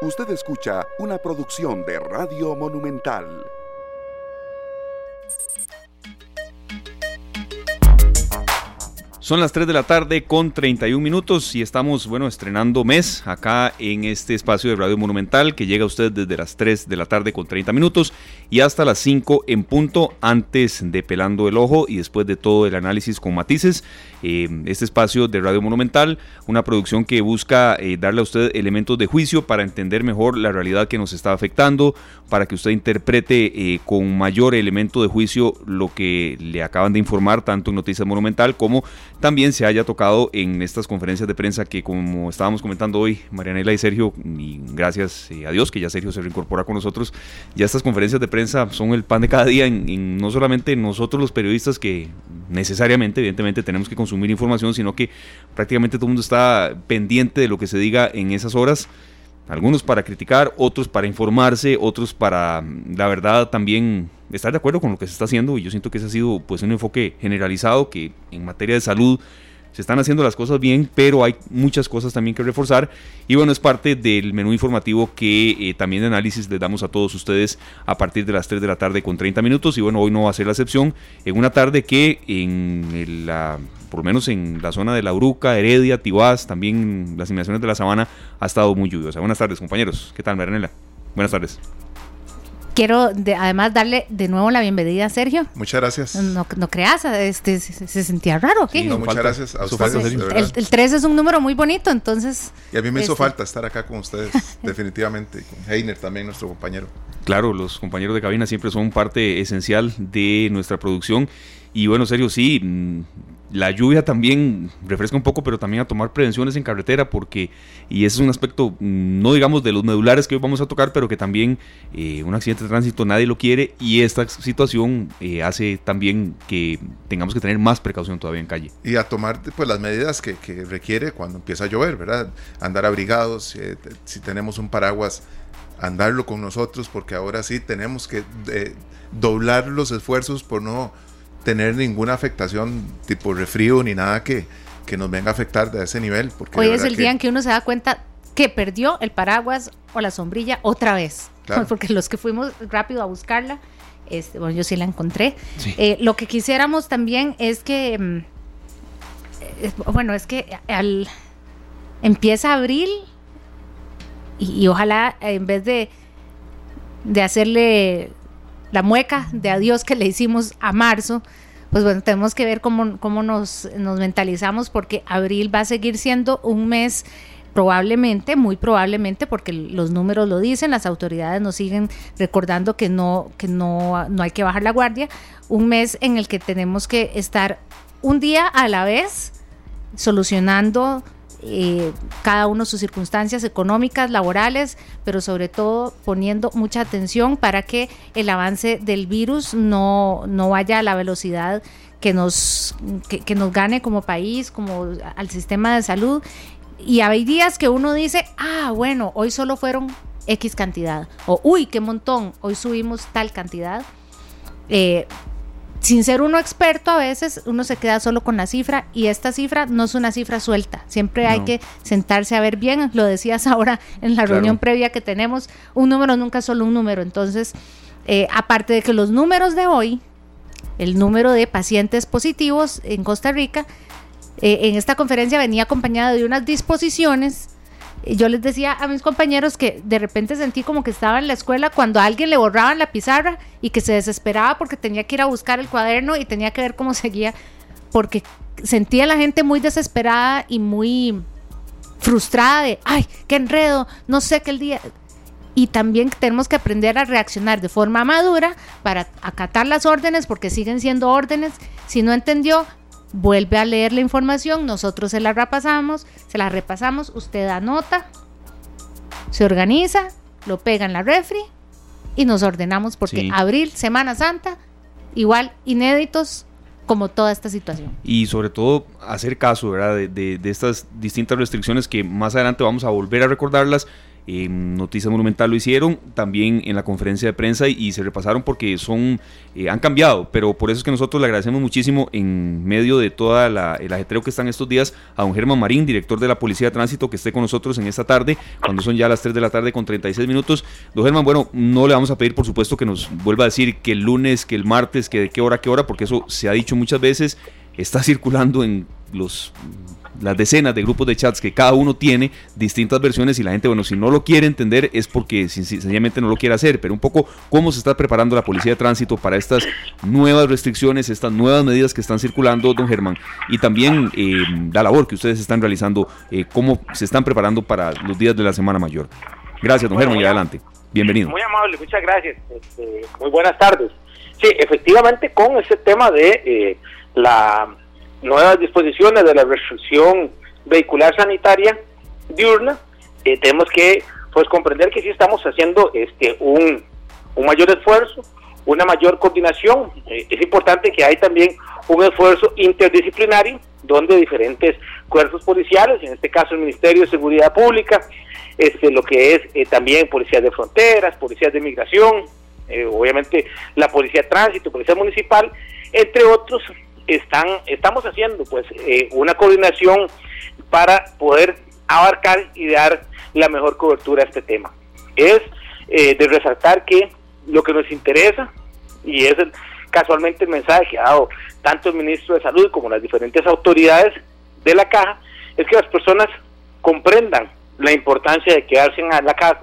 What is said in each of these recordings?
Usted escucha una producción de Radio Monumental. Son las 3 de la tarde con 31 minutos y estamos, bueno, estrenando mes acá en este espacio de Radio Monumental que llega a usted desde las 3 de la tarde con 30 minutos y hasta las 5 en punto antes de Pelando el Ojo y después de todo el análisis con matices. Eh, este espacio de Radio Monumental, una producción que busca eh, darle a usted elementos de juicio para entender mejor la realidad que nos está afectando, para que usted interprete eh, con mayor elemento de juicio lo que le acaban de informar tanto en Noticias Monumental como también se haya tocado en estas conferencias de prensa que como estábamos comentando hoy, Marianela y Sergio, y gracias a Dios que ya Sergio se reincorpora con nosotros, ya estas conferencias de prensa son el pan de cada día, en, no solamente nosotros los periodistas que necesariamente, evidentemente, tenemos que consumir información, sino que prácticamente todo el mundo está pendiente de lo que se diga en esas horas. Algunos para criticar, otros para informarse, otros para, la verdad, también estar de acuerdo con lo que se está haciendo. Y yo siento que ese ha sido pues, un enfoque generalizado que en materia de salud se están haciendo las cosas bien, pero hay muchas cosas también que reforzar. Y bueno, es parte del menú informativo que eh, también de análisis les damos a todos ustedes a partir de las 3 de la tarde con 30 minutos. Y bueno, hoy no va a ser la excepción. En una tarde que en la por lo menos en la zona de La Uruca, Heredia, Tibás, también las inmediaciones de la Sabana, ha estado muy lluviosa. Buenas tardes, compañeros. ¿Qué tal, Maranela? Buenas tardes quiero además darle de nuevo la bienvenida a Sergio. Muchas gracias. No, no creas, este, se, sentía raro. ¿qué? muchas gracias a ustedes. el, el, 3 es un número muy bonito, entonces. Y a mí me hizo este falta estar acá con ustedes, definitivamente. Con Heiner también, nuestro compañero. Claro, los compañeros de cabina siempre son parte esencial de nuestra producción. Y bueno, Sergio, sí, la lluvia también refresca un poco, pero también a tomar prevenciones en carretera, porque, y ese es un aspecto, mm, no digamos de los medulares que hoy vamos a tocar, pero que también eh, un accidente de tránsito nadie lo quiere, y esta situación eh, hace también que tengamos que tener más precaución todavía en calle. Y a tomar pues las medidas que, requiere cuando empieza a llover, ¿verdad? Andar abrigados, eh, si tenemos un paraguas, andarlo con nosotros, porque ahora sí tenemos que doblar los esfuerzos por no tener ninguna afectación tipo refrío ni nada que, que nos venga a afectar de ese nivel. Porque Hoy es el día en que uno se da cuenta que perdió el paraguas o la sombrilla otra vez. Porque los que fuimos rápido a buscarla, este, bueno, yo sí la encontré. Eh, lo que quisiéramos también es que, mm, eh, bueno, es que al empieza abril y, y ojalá en vez de, de hacerle la mueca de adiós que le hicimos a marzo, pues bueno, tenemos que ver cómo, cómo nos, nos mentalizamos porque abril va a seguir siendo un mes probablemente, muy probablemente, porque los números lo dicen, las autoridades nos siguen recordando que no, que no, no hay que bajar la guardia, un mes en el que tenemos que estar un día a la vez solucionando eh, cada uno sus circunstancias económicas, laborales, pero sobre todo poniendo mucha atención para que el avance del virus no, no vaya a la velocidad que nos, que, nos gane como país, como al sistema de salud. Y hay días que uno dice, ah, bueno, hoy solo fueron X cantidad, o uy, qué montón, hoy subimos tal cantidad. Eh, sin ser uno experto, a veces uno se queda solo con la cifra y esta cifra no es una cifra suelta. Siempre hay que sentarse a ver bien. Lo decías ahora en la reunión previa que tenemos. Un número nunca es solo un número. Entonces, eh, aparte de que los números de hoy, el número de pacientes positivos en Costa Rica, eh, en esta conferencia venía acompañado de unas disposiciones yo les decía a mis compañeros que de repente sentí como que estaba en la escuela cuando a alguien le borraban la pizarra y que se desesperaba porque tenía que ir a buscar el cuaderno y tenía que ver cómo seguía, porque sentía a la gente muy desesperada y muy frustrada de, ay, qué enredo, no sé qué el día... Y también tenemos que aprender a reaccionar de forma madura para acatar las órdenes, porque siguen siendo órdenes. Si no entendió, vuelve a leer la información, nosotros se la repasamos, se la repasamos, usted anota, se organiza, lo pega en la refri y nos ordenamos porque abril, Semana Santa, igual inéditos como toda esta situación. Y sobre todo hacer caso ¿verdad? De, de, estas distintas restricciones que más adelante vamos a volver a recordarlas en Noticias Monumental lo hicieron, también en la conferencia de prensa y, se repasaron porque son eh, han cambiado, pero por eso es que nosotros le agradecemos muchísimo en medio de toda el ajetreo que están estos días a don Germán Marín, director de la Policía de Tránsito, que esté con nosotros en esta tarde, cuando son ya las 3 de la tarde con 36 minutos. Don Germán, bueno, no le vamos a pedir por supuesto que nos vuelva a decir que el lunes, que el martes, que de qué hora, qué hora, porque eso se ha dicho muchas veces, está circulando en los las decenas de grupos de chats que cada uno tiene distintas versiones y la gente, bueno, si no lo quiere entender es porque sencillamente no lo quiere hacer, pero un poco cómo se está preparando la policía de tránsito para estas nuevas restricciones, estas nuevas medidas que están circulando, don Germán, y también eh, la labor que ustedes están realizando, eh, cómo se están preparando para los días de la Semana Mayor. Gracias, don Germán, y adelante. Bienvenido. Muy amable, muchas gracias. Este, muy buenas tardes. Sí, efectivamente, con ese tema de eh, la nuevas disposiciones de la restricción vehicular sanitaria diurna, eh, tenemos que pues comprender que sí estamos haciendo este un, un mayor esfuerzo, una mayor coordinación. Eh, es importante que hay también un esfuerzo interdisciplinario donde diferentes cuerpos policiales, en este caso el Ministerio de Seguridad Pública, este, lo que es eh, también policías de fronteras, policías de migración, obviamente la policía de tránsito, policía municipal, entre otros, están, estamos haciendo pues eh, una coordinación para poder abarcar y dar la mejor cobertura a este tema. Es eh, de resaltar que lo que nos interesa, y es casualmente el mensaje que ha dado tanto el ministro de Salud como las diferentes autoridades de la caja, es que las personas comprendan la importancia de quedarse en la casa,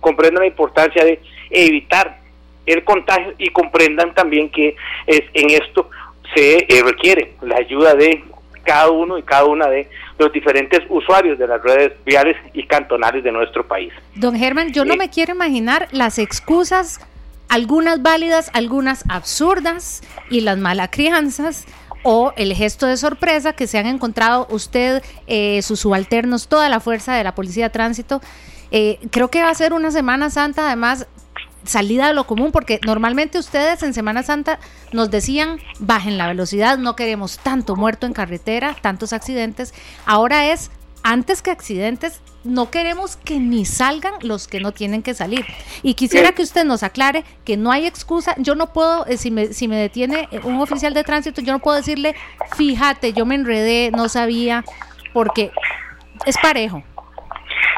comprendan la importancia de evitar el contagio y comprendan también que es en esto se eh, requiere la ayuda de cada uno y cada una de los diferentes usuarios de las redes viales y cantonales de nuestro país. Don Germán, yo no me quiero imaginar las excusas, algunas válidas, algunas absurdas y las malas crianzas o el gesto de sorpresa que se han encontrado usted, eh, sus subalternos, toda la fuerza de la Policía de Tránsito. Eh, creo que va a ser una Semana Santa, además, salida de lo común, porque normalmente ustedes en Semana Santa nos decían, bajen la velocidad, no queremos tanto muerto en carretera, tantos accidentes. Ahora es, antes que accidentes, no queremos que ni salgan los que no tienen que salir. Y quisiera que usted nos aclare que no hay excusa. Yo no puedo, eh, si me, si me detiene un oficial de tránsito, yo no puedo decirle, fíjate, yo me enredé, no sabía, porque es parejo.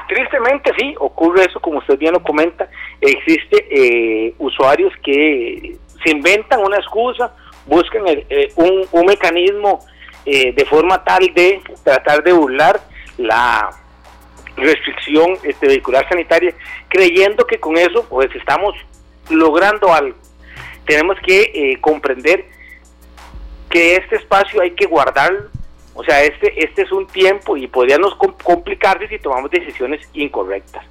Tristemente sí, ocurre eso, como usted bien lo comenta, existe eh, usuarios que se inventan una excusa, buscan eh, un, mecanismo eh, de forma tal de tratar de burlar la restricción este, vehicular sanitaria, creyendo que con eso pues estamos logrando algo. Tenemos que comprender que este espacio hay que guardarlo o sea, este, este es un tiempo y podríamos complicarse si tomamos decisiones incorrectas.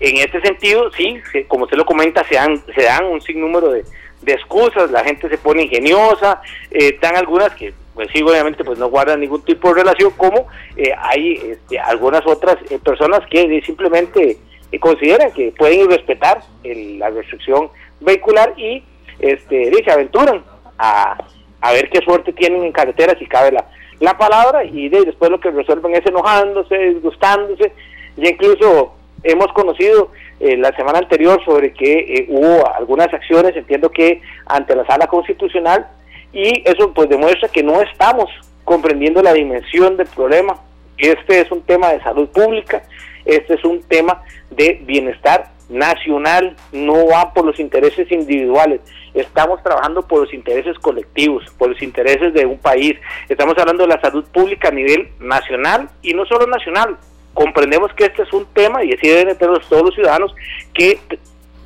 En este sentido, sí, como usted lo comenta, se dan, se dan un sinnúmero de, excusas, la gente se pone ingeniosa, eh, dan algunas que, pues sí, obviamente, pues no guardan ningún tipo de relación, como eh, hay este, algunas otras eh, personas que simplemente consideran que pueden respetar la restricción vehicular y este, se aventuran a, a ver qué suerte tienen en carretera si cabe la, la palabra y de, después lo que resuelven es enojándose, disgustándose, y incluso hemos conocido eh, la semana anterior sobre que eh, hubo algunas acciones, entiendo que ante la sala constitucional, y eso pues demuestra que no estamos comprendiendo la dimensión del problema. Este es un tema de salud pública, este es un tema de bienestar nacional, no va por los intereses individuales. Estamos trabajando por los intereses colectivos, por los intereses de un país. Estamos hablando de la salud pública a nivel nacional y no solo nacional. Comprendemos que este es un tema, y así deben todos los ciudadanos, que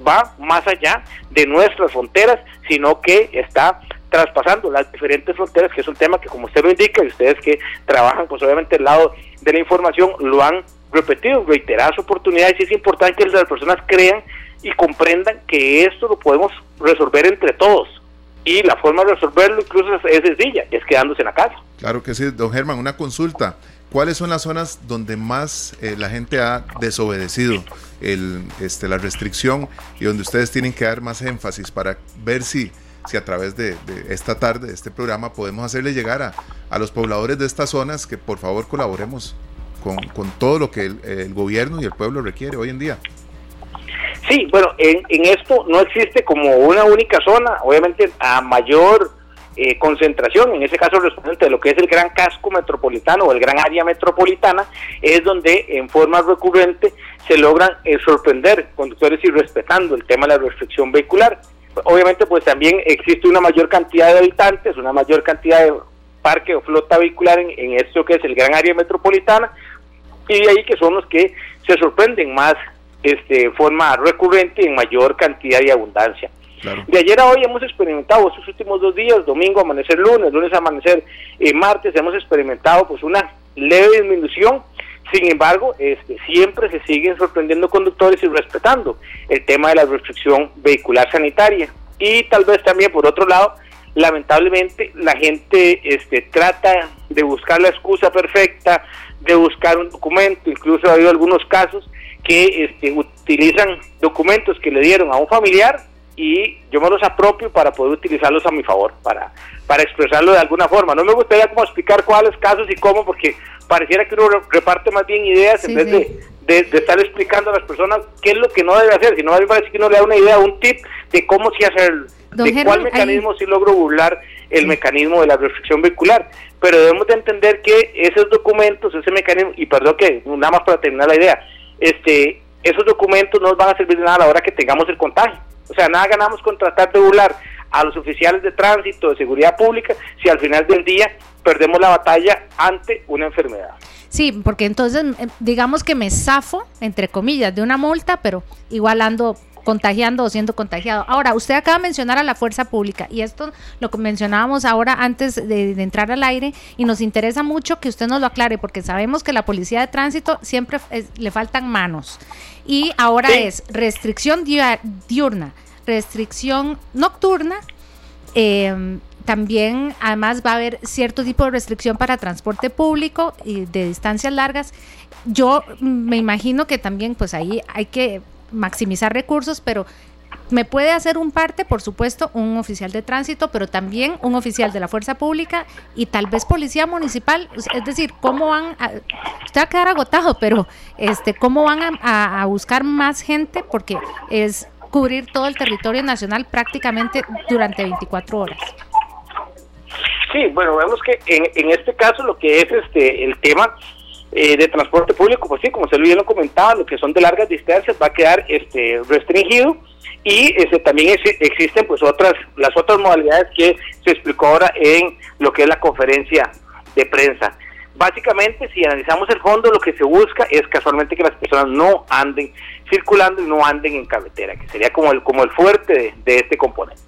va más allá de nuestras fronteras, sino que está traspasando las diferentes fronteras, que es un tema que como usted lo indica, y ustedes que trabajan pues obviamente al lado de la información lo han repetido, reiteradas oportunidades y es importante que las personas crean y comprendan que esto lo podemos resolver entre todos. Y la forma de resolverlo incluso es, sencilla, es quedándose en la casa. Claro que sí, don Germán, una consulta. ¿Cuáles son las zonas donde más eh, la gente ha desobedecido el, este, la restricción y donde ustedes tienen que dar más énfasis para ver si, si a través de, esta tarde, de este programa, podemos hacerle llegar a, a los pobladores de estas zonas que por favor colaboremos con, todo lo que el, gobierno y el pueblo requiere hoy en día. Sí, bueno, en, esto no existe como una única zona, obviamente a mayor eh, concentración, en ese caso respecto de lo que es el gran casco metropolitano o el gran área metropolitana, es donde en forma recurrente se logran eh, sorprender conductores y respetando el tema de la restricción vehicular. Obviamente pues también existe una mayor cantidad de habitantes, una mayor cantidad de parque o flota vehicular en, en esto que es el gran área metropolitana, y de ahí que son los que se sorprenden más este, forma recurrente y en mayor cantidad y abundancia. De ayer a hoy hemos experimentado estos últimos dos días, domingo amanecer lunes, lunes amanecer eh, martes, hemos experimentado pues una leve disminución. Sin embargo, este, siempre se siguen sorprendiendo conductores y respetando el tema de la restricción vehicular sanitaria. Y tal vez también, por otro lado, lamentablemente la gente este, trata de buscar la excusa perfecta, de buscar un documento, incluso ha habido algunos casos que este, utilizan documentos que le dieron a un familiar y yo me los apropio para poder utilizarlos a mi favor, para, para expresarlo de alguna forma. No me gustaría como explicar cuáles casos y cómo, porque pareciera que uno reparte más bien ideas en vez de, de, estar explicando a las personas qué es lo que no debe hacer, sino más bien parece que uno le da una idea, un tip de cómo sí hacerlo, de cuál mecanismo sí logro burlar el mecanismo de la restricción vehicular. Pero debemos de entender que esos documentos, ese mecanismo, y perdón que nada más para terminar la idea, este, esos documentos no nos van a servir de nada a la hora que tengamos el contagio. O sea, nada ganamos con tratar de a los oficiales de tránsito, de seguridad pública, si al final del día perdemos la batalla ante una enfermedad. Sí, porque entonces em, digamos que me zafo, entre comillas, de una multa, pero igual ando contagiando o siendo contagiado. Ahora, usted acaba de mencionar a la fuerza pública y esto lo que mencionábamos ahora antes de, entrar al aire y nos interesa mucho que usted nos lo aclare porque sabemos que la policía de tránsito siempre le faltan manos y ahora es restricción diurna, restricción nocturna. Em, también, además, va a haber cierto tipo de restricción para transporte público y de distancias largas. Yo me imagino que también, pues ahí hay que maximizar recursos, pero me puede hacer un parte, por supuesto, un oficial de tránsito, pero también un oficial de la fuerza pública y tal vez policía municipal. Es decir, cómo van, a, usted va a quedar agotado, pero este, cómo van a, buscar más gente, porque es cubrir todo el territorio nacional prácticamente durante 24 horas. Sí, bueno, vemos que en, en este caso lo que es este el tema eh, de transporte público, pues sí, como se lo bien lo comentaba, lo que son de largas distancias va a quedar este restringido y este, también existen pues otras las otras modalidades que se explicó ahora en lo que es la conferencia de prensa. Básicamente, si analizamos el fondo, lo que se busca es casualmente que las personas no anden circulando y no anden en carretera, que sería como el como el fuerte de este componente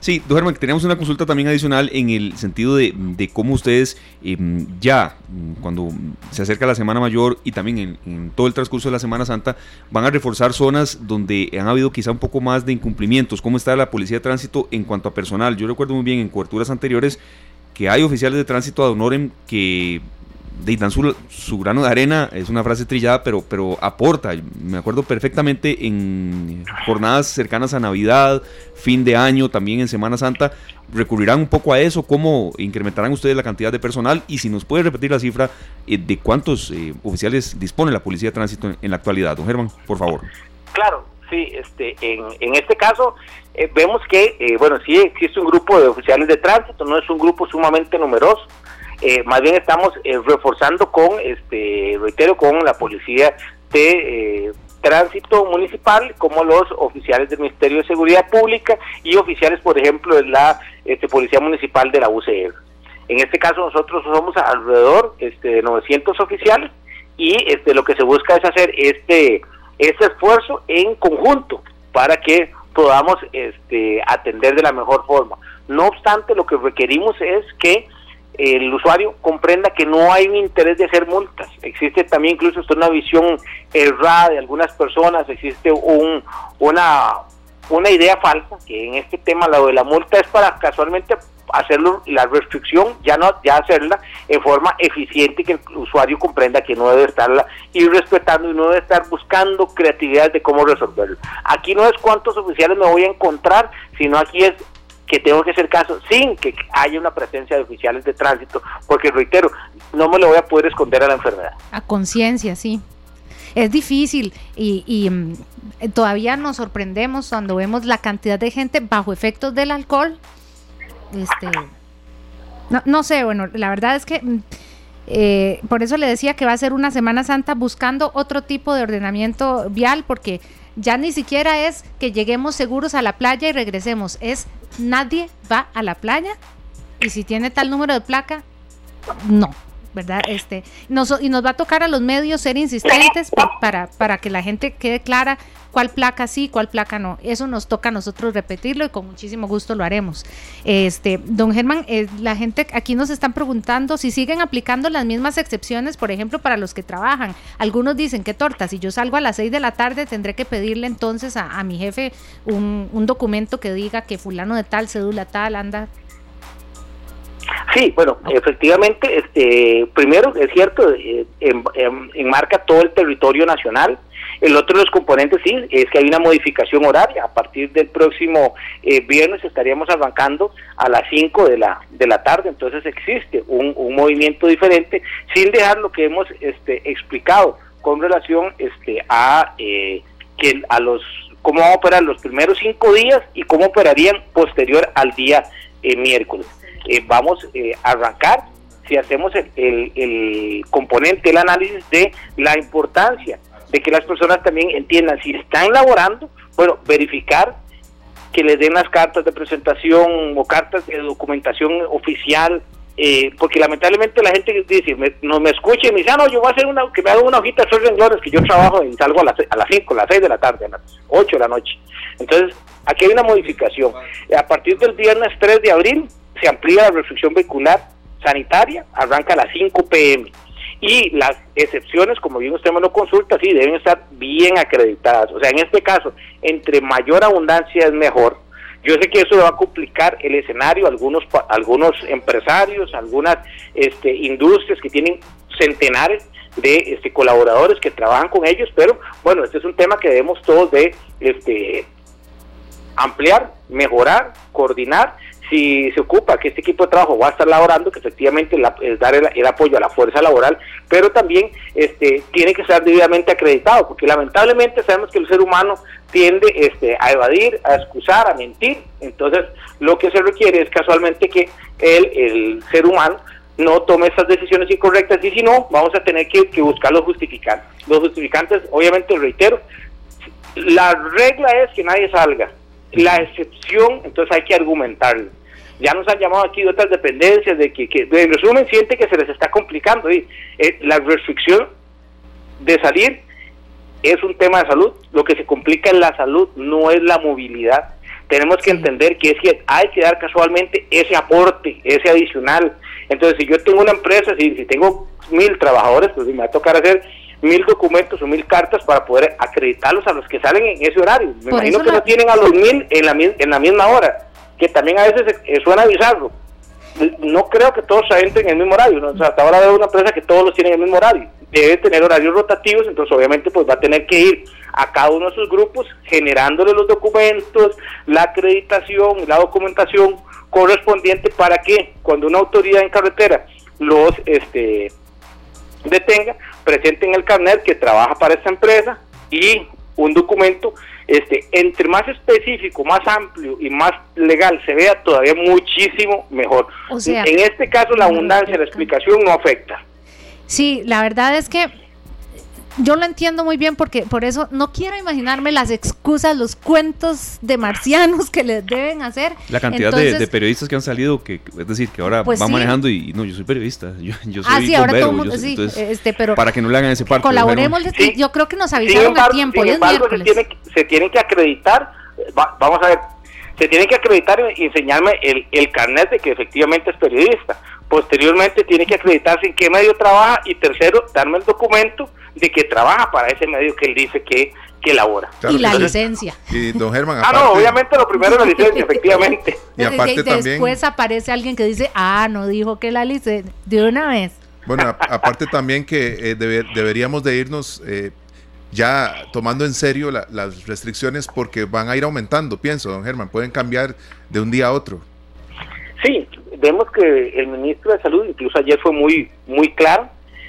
sí, don Germán, tenemos una consulta también adicional en el sentido de, cómo ustedes em, ya, cuando se acerca la Semana Mayor y también en, todo el transcurso de la Semana Santa, van a reforzar zonas donde han habido quizá un poco más de incumplimientos. ¿Cómo está la Policía de Tránsito en cuanto a personal? Yo recuerdo muy bien en coberturas anteriores que hay oficiales de tránsito ad honorem que de dan su, grano de arena, es una frase trillada, pero, pero aporta. Me acuerdo perfectamente en jornadas cercanas a Navidad, fin de año, también en Semana Santa, recurrirán un poco a eso, cómo incrementarán ustedes la cantidad de personal y si nos puede repetir la cifra eh, de cuántos eh, oficiales dispone la Policía de Tránsito en, la actualidad. Don Germán, por favor. Claro, sí, este, en, en este caso eh, vemos que, bueno, sí existe un grupo de oficiales de tránsito, no es un grupo sumamente numeroso, eh, más bien estamos eh, reforzando con, este, reitero, con la policía de eh, tránsito municipal, como los oficiales del Ministerio de Seguridad Pública y oficiales, por ejemplo, de la este, Policía Municipal de la UCR. En este caso nosotros somos alrededor este, de 900 oficiales y este, lo que se busca es hacer este, este esfuerzo en conjunto para que podamos este, atender de la mejor forma. No obstante, lo que requerimos es que el usuario comprenda que no hay un interés de hacer multas. Existe también incluso una visión errada de algunas personas, existe un, una, una idea falsa que en este tema lo de la multa es para casualmente hacerlo la restricción, ya no ya hacerla en forma eficiente que el usuario comprenda que no debe estarla ir respetando y no debe estar buscando creatividad de cómo resolverlo. Aquí no es cuántos oficiales me voy a encontrar, sino aquí es que tengo que hacer caso sin que haya una presencia de oficiales de tránsito, porque reitero, no me lo voy a poder esconder a la enfermedad. A conciencia, sí. es difícil y, mm, todavía nos sorprendemos cuando vemos la cantidad de gente bajo efectos del alcohol. Este, no, no sé, bueno, la verdad es que mm, eh, por eso le decía que va a ser una Semana Santa buscando otro tipo de ordenamiento vial, porque ya ni siquiera es que lleguemos seguros a la playa y regresemos, es nadie va a la playa y si tiene tal número de placa, no. ¿Verdad? Este, nos, y nos va a tocar a los medios ser insistentes para, para que la gente quede clara cuál placa sí, cuál placa no. Eso nos toca a nosotros repetirlo y con muchísimo gusto lo haremos. Este, don Germán, eh, la gente aquí nos están preguntando si siguen aplicando las mismas excepciones, por ejemplo, para los que trabajan. Algunos dicen que torta, si yo salgo a las 6 de la tarde tendré que pedirle entonces a, mi jefe un, un documento que diga que fulano de tal, cédula tal, anda Sí, bueno, efectivamente, este, primero es cierto, eh, enmarca todo el territorio nacional. El otro de los componentes sí es que hay una modificación horaria. A partir del próximo eh, viernes estaríamos arrancando a las 5 de la de la tarde. Entonces existe un, un movimiento diferente sin dejar lo que hemos este, explicado con relación este, a eh, que a los cómo van a operar los primeros cinco días y cómo operarían posterior al día eh, miércoles. Eh, vamos eh, a arrancar si hacemos el, el, componente, el análisis de la importancia de que las personas también entiendan si están laborando, bueno, verificar que les den las cartas de presentación o cartas de documentación oficial, eh, porque lamentablemente la gente dice, no me escuche y me dice, ah, no, yo voy a hacer una, que me haga una hojita de esos renglones, que yo trabajo y salgo a las, a las 5, a las 6 de la tarde, a las 8 de la noche. Entonces, aquí hay una modificación. A partir del viernes 3 de abril, se amplía la restricción vehicular sanitaria, arranca a las 5 pm. Y las excepciones, como bien usted me lo consulta, sí, deben estar bien acreditadas. O sea, en este caso, entre mayor abundancia es mejor. Yo sé que eso va a complicar el escenario, algunos algunos empresarios, algunas este, industrias que tienen centenares de este, colaboradores que trabajan con ellos, pero bueno, este es un tema que debemos todos de este, ampliar, mejorar, coordinar si se ocupa que este equipo de trabajo va a estar laborando, que efectivamente es dar el, apoyo a la fuerza laboral, pero también este, tiene que ser debidamente acreditado, porque lamentablemente sabemos que el ser humano tiende este, a evadir, a excusar, a mentir, entonces lo que se requiere es casualmente que el, el ser humano no tome esas decisiones incorrectas y si no, vamos a tener que, que buscar los justificantes. Los justificantes, obviamente, reitero, la regla es que nadie salga, la excepción, entonces hay que argumentarlo. Ya nos han llamado aquí de otras dependencias, de que, en resumen siente que se les está complicando. Y, eh, la restricción de salir es un tema de salud, lo que se complica en la salud no es la movilidad. Tenemos que entender que, es que hay que dar casualmente ese aporte, ese adicional. Entonces, si yo tengo una empresa, si, si tengo mil trabajadores, pues me va a tocar hacer mil documentos o mil cartas para poder acreditarlos a los que salen en ese horario. Me imagino que no tienen a los mil en la, en la misma hora, que también a veces suena bizarro. No creo que todos entren en el mismo horario, ¿no? hasta ahora veo una empresa que todos los tienen en el mismo horario. Debe tener horarios rotativos, entonces obviamente pues va a tener que ir a cada uno de sus grupos generándole los documentos, la acreditación la documentación correspondiente para que cuando una autoridad en carretera los este detenga, presenten el carnet que trabaja para esta empresa y un documento, este, entre más específico, más amplio y más legal se vea, todavía muchísimo mejor. en este caso la abundancia, la explicación no afecta. Sí, la verdad es que yo lo entiendo muy bien porque por eso no quiero imaginarme las excusas, los cuentos de marcianos que les deben hacer. La cantidad de, periodistas que han salido, que es decir, que ahora pues van manejando y no, yo soy periodista, yo, yo soy ah, sí, ahora todo mundo, sí, este, pero para que no le hagan ese parte. Colaboremos, yo creo que nos avisaron a tiempo. Sin embargo, se, tiene, se tienen que acreditar, vamos a ver, se tiene que acreditar y enseñarme el, el carnet de que efectivamente es periodista. Posteriormente tiene que acreditarse en qué medio trabaja y tercero, darme el documento de que trabaja para ese medio que él dice que, que elabora. y la licencia. Y don Germán, ah, no, obviamente lo primero es la licencia, efectivamente. Y aparte también, después aparece alguien que dice, ah, no dijo que la licencia, de una vez. Bueno, aparte también que eh, deberíamos de irnos eh, ya tomando en serio las restricciones porque van a ir aumentando, pienso, don Germán, pueden cambiar de un día a otro. Sí, vemos que el ministro de Salud, incluso ayer fue muy, muy claro,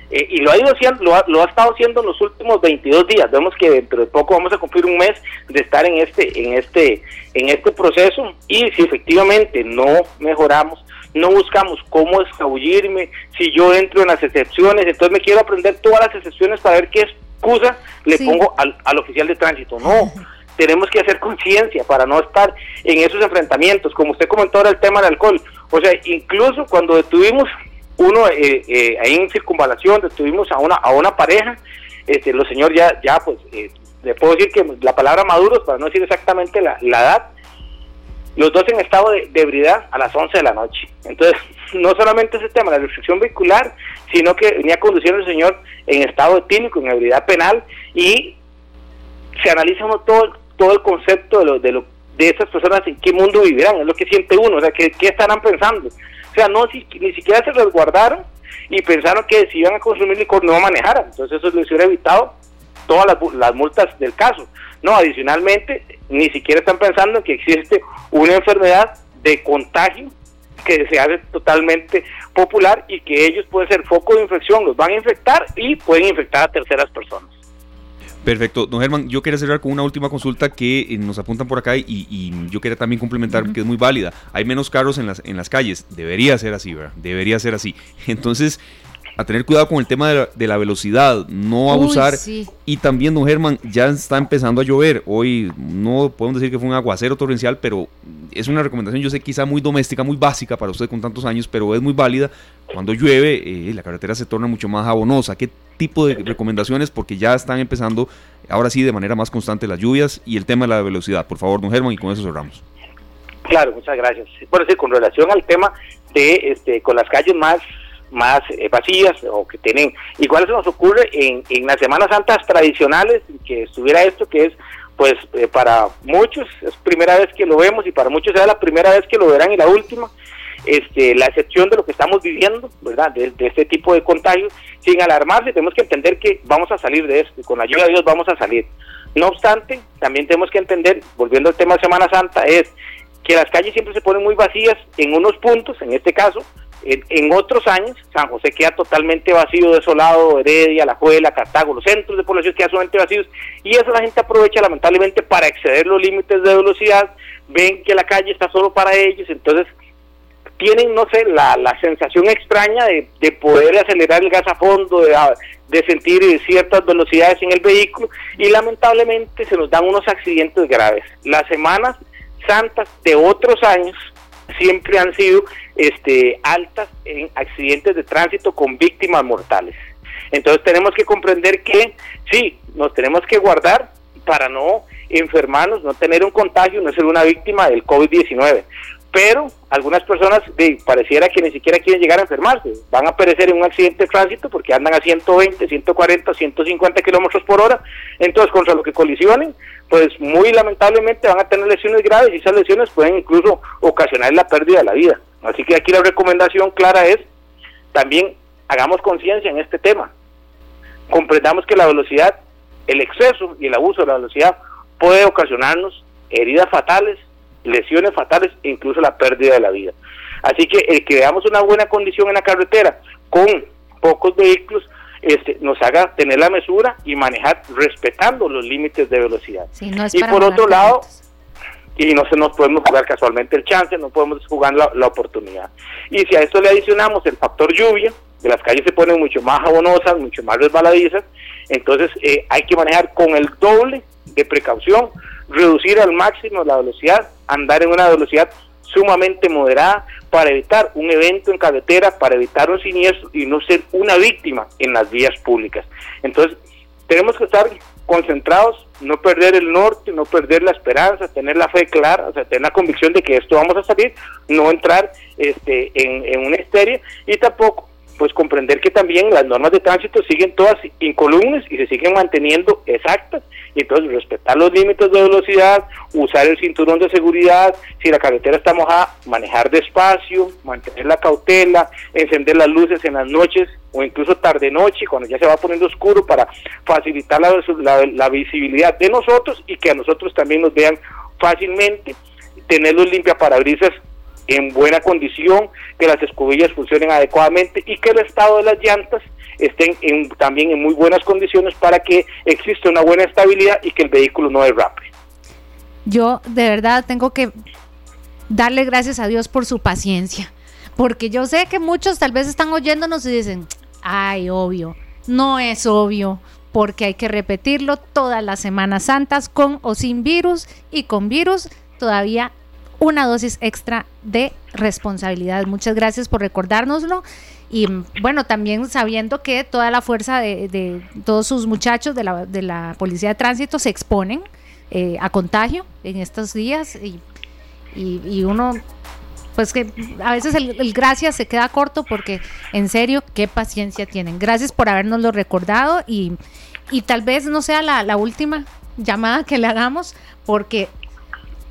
eh, y lo ha ido haciendo, lo ha, lo ha, estado haciendo en los últimos 22 días. Vemos que dentro de poco vamos a cumplir un mes de estar en este, en este, en este proceso y si efectivamente no mejoramos, no buscamos cómo escabullirme, si yo entro en las excepciones, entonces me quiero aprender todas las excepciones para ver qué excusa le pongo al, al oficial de tránsito. No. tenemos que hacer conciencia para no estar en esos enfrentamientos, como usted comentó ahora el tema del alcohol. O sea, incluso cuando detuvimos uno eh, eh, ahí en circunvalación, detuvimos a una a una pareja, este, los señores ya, ya pues, eh, le puedo decir que la palabra maduros, para no decir exactamente la, edad, los dos en estado de, ebriedad a las 11 de la noche. Entonces, no solamente ese tema, la restricción vehicular, sino que venía conduciendo el señor en estado etílico, en ebriedad penal, y se analiza uno todo, todo el concepto de lo, de lo de esas personas en qué mundo vivirán, es lo que siente uno, o sea, qué, qué estarán pensando. O sea, no si, ni siquiera se resguardaron y pensaron que si iban a consumir licor no manejaran, entonces eso les hubiera evitado todas las, las multas del caso. No, adicionalmente, ni siquiera están pensando en que existe una enfermedad de contagio que se hace totalmente popular y que ellos pueden ser foco de infección, los van a infectar y pueden infectar a terceras personas. Perfecto. Don Germán, yo quería cerrar con una última consulta que eh, nos apuntan por acá y, yo quería también complementar que es muy válida. Hay menos carros en las, en las calles. Debería ser así, ¿verdad? Debería ser así. Entonces, a tener cuidado con el tema de la, velocidad, no abusar. Y también, don Germán, ya está empezando a llover. Hoy no podemos decir que fue un aguacero torrencial, pero es una recomendación, yo sé, quizá muy doméstica, muy básica para usted con tantos años, pero es muy válida. Cuando llueve, eh, la carretera se torna mucho más jabonosa. ¿Qué tipo de recomendaciones? Porque ya están empezando, ahora sí, de manera más constante las lluvias y el tema de la velocidad. Por favor, don Germán, y con eso cerramos. Claro, muchas gracias. Bueno, sí, con relación al tema de este, con las calles más más eh, vacías o que tienen, igual eso nos ocurre en, en las Semanas Santas tradicionales, que estuviera esto que es pues eh, para muchos es primera vez que lo vemos y para muchos será la primera vez que lo verán y la última, este, la excepción de lo que estamos viviendo, ¿verdad? De, este tipo de contagios, sin alarmarse, tenemos que entender que vamos a salir de esto y con la ayuda de Dios vamos a salir. No obstante, también tenemos que entender, volviendo al tema de Semana Santa, es que las calles siempre se ponen muy vacías en unos puntos, en este caso, en, otros años, San José queda totalmente vacío, desolado, Heredia, La Juela, Cartago, los centros de población quedan sumamente vacíos y eso la gente aprovecha lamentablemente para exceder los límites de velocidad, ven que la calle está solo para ellos, entonces tienen, no sé, la, la sensación extraña de, de, poder acelerar el gas a fondo, de, de sentir ciertas velocidades en el vehículo y lamentablemente se nos dan unos accidentes graves. Las semanas santas de otros años siempre han sido este, altas en accidentes de tránsito con víctimas mortales. Entonces tenemos que comprender que sí, nos tenemos que guardar para no enfermarnos, no tener un contagio, no ser una víctima del COVID-19 pero algunas personas pareciera que ni siquiera quieren llegar a enfermarse, van a perecer en un accidente de tránsito porque andan a 120, 140, 150 kilómetros por hora, entonces contra lo que colisionen, pues muy lamentablemente van a tener lesiones graves y esas lesiones pueden incluso ocasionar la pérdida de la vida. Así que aquí la recomendación clara es también hagamos conciencia en este tema, comprendamos que la velocidad, el exceso y el abuso de la velocidad puede ocasionarnos heridas fatales, lesiones fatales e incluso la pérdida de la vida. Así que el que veamos una buena condición en la carretera con pocos vehículos este, nos haga tener la mesura y manejar respetando los límites de velocidad. y por otro lado, y no se nos podemos jugar casualmente el chance, no podemos jugar la, la, oportunidad. Y si a esto le adicionamos el factor lluvia, que las calles se ponen mucho más jabonosas, mucho más resbaladizas, entonces eh, hay que manejar con el doble de precaución, reducir al máximo la velocidad, andar en una velocidad sumamente moderada para evitar un evento en carretera, para evitar un siniestro y no ser una víctima en las vías públicas. Entonces, tenemos que estar concentrados, no perder el norte, no perder la esperanza, tener la fe clara, o sea, tener la convicción de que esto vamos a salir, no entrar este, en, en una histeria y tampoco pues comprender que también las normas de tránsito siguen todas incolumes y se siguen manteniendo exactas. Y entonces respetar los límites de velocidad, usar el cinturón de seguridad, si la carretera está mojada, manejar despacio, mantener la cautela, encender las luces en las noches o incluso tarde noche cuando ya se va poniendo oscuro para facilitar la, la visibilidad de nosotros y que a nosotros también nos vean fácilmente, tener los limpiaparabrisas en buena condición, que las escobillas funcionen adecuadamente y que el estado de las llantas estén también en muy buenas condiciones para que exista una buena estabilidad y que el vehículo no derrape. Yo de verdad tengo que darle gracias a Dios por su paciencia, porque yo sé que muchos tal vez están oyéndonos y dicen, ay, obvio, no es obvio, porque hay que repetirlo todas las Semanas Santas con o sin virus y con virus todavía una dosis extra de responsabilidad. Muchas gracias por recordárnoslo. Y bueno, también sabiendo que toda la fuerza de, todos sus muchachos de la, de la, Policía de Tránsito se exponen eh, a contagio en estos días y, y, uno, pues que a veces el, el, gracias se queda corto porque en serio, qué paciencia tienen. Gracias por habernoslo recordado y, y tal vez no sea la, la última llamada que le hagamos porque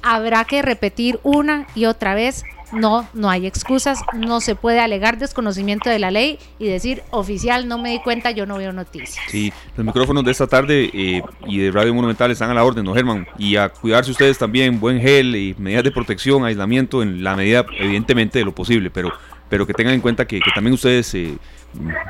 habrá que repetir una y otra vez. No, no hay excusas, no se puede alegar desconocimiento de la ley y decir oficial, no me di cuenta, yo no veo noticias. Sí, los micrófonos de esta tarde eh, y de Radio Monumental están a la orden, ¿no, Germán? Y a cuidarse ustedes también, buen gel y medidas de protección, aislamiento en la medida, evidentemente, de lo posible, pero, pero que tengan en cuenta que, también ustedes eh,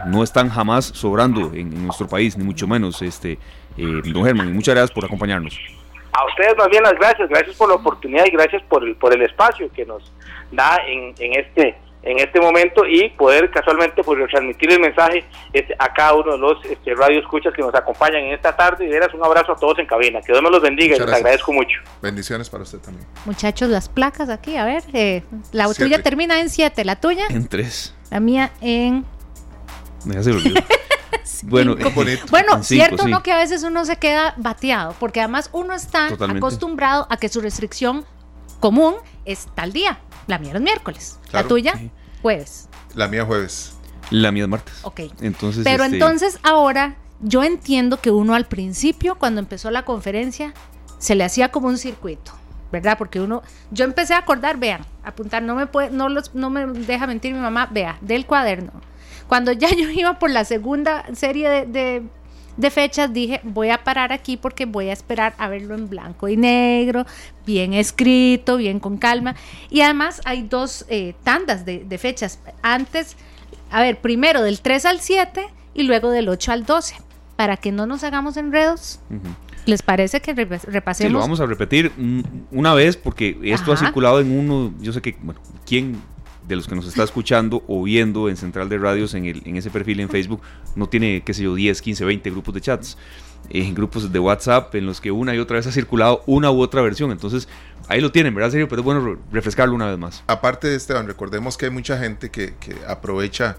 no están jamás sobrando en, nuestro país, ni mucho menos, este, eh, don Germán, y muchas gracias por acompañarnos a ustedes más bien las gracias, gracias por la oportunidad y gracias por el, por el espacio que nos da en, en este en este momento y poder casualmente pues transmitir el mensaje este, a cada uno de los este, radio escuchas que nos acompañan en esta tarde y veras un abrazo a todos en cabina, que Dios me los bendiga y les agradezco mucho. Bendiciones para usted también. Muchachos, las placas aquí, a ver, eh, la tuya termina en 7, la tuya en 3. La mía en... Me Bueno, bueno cierto no que a veces uno se queda bateado, porque además uno está acostumbrado a que su restricción común es tal día. La mía es miércoles. la tuya, jueves. La mía jueves. La mía es martes. Ok. Entonces, Pero este, entonces ahora yo entiendo que uno al principio, cuando empezó la conferencia, se le hacía como un circuito. ¿verdad? Porque uno, yo empecé a acordar, vean, apuntar, no me puede, no los, no me deja mentir mi mamá, vea, del cuaderno, cuando ya yo iba por la segunda serie de, de, fechas, dije, voy a parar aquí porque voy a esperar a verlo en blanco y negro, bien escrito, bien con calma. Y además hay dos eh, tandas de, fechas. Antes, a ver, primero del 3 al 7 y luego del 8 al 12, para que no nos hagamos enredos. ¿Les parece que repasemos? Sí, lo vamos a repetir una vez porque esto ha circulado en uno, yo sé que, bueno, ¿quién de los que nos está escuchando o viendo en Central de Radios en, el, en ese perfil en Facebook no tiene, qué sé yo, 10, 15, 20 grupos de chats. En grupos de WhatsApp en los que una y otra vez ha circulado una u otra versión. Entonces, ahí lo tienen, ¿verdad, serio? Pero es bueno refrescarlo una vez más. Aparte de Esteban, recordemos que hay mucha gente que, que aprovecha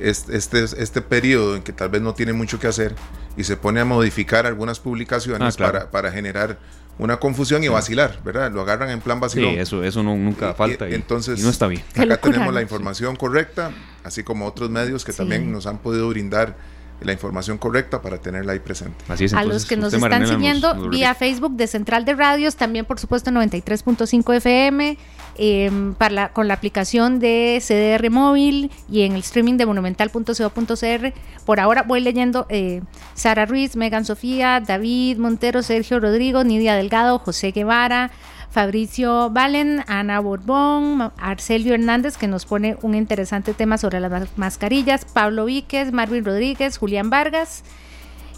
este, este, este, periodo en que tal vez no tiene mucho que hacer y se pone a modificar algunas publicaciones ah, para, para generar una confusión y vacilar, ¿verdad? Lo agarran en plan vacilón. Sí, eso, eso nunca falta y, entonces, no está bien. Acá tenemos la información correcta, así como otros medios que también nos han podido brindar la información correcta para tenerla ahí presente. Así es, a los que nos están siguiendo vía Facebook de Central de Radios, también por supuesto 93.5 FM, Em, con la aplicación de CDR móvil y en el streaming de monumental.co.cr. Por ahora voy leyendo eh, Sara Ruiz, Megan Sofía, David Montero, Sergio Rodrigo, Nidia Delgado, José Guevara. Fabricio Valen, Ana Borbón, Arcelio Hernández, que nos pone un interesante tema sobre las mascarillas, Pablo Víquez, Marvin Rodríguez, Julián Vargas,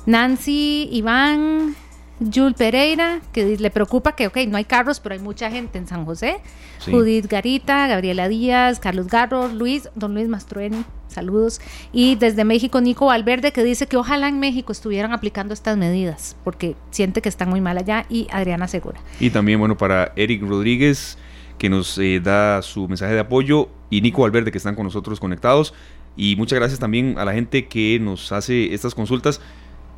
Nancy, Iván, Jules Pereira, que le preocupa que, ok, no hay carros, pero hay mucha gente en San José. Judith Garita, Gabriela Díaz, Carlos Garro, Luis, don Luis Mastroeni, saludos. Y desde México, Nico Valverde, que dice que ojalá en México estuvieran aplicando estas medidas, porque siente que están muy mal allá. Y Adriana Segura. Y también, bueno, para Eric Rodríguez, que nos eh, da su mensaje de apoyo, y Nico Valverde, que están con nosotros conectados. Y muchas gracias también a la gente que nos hace estas consultas.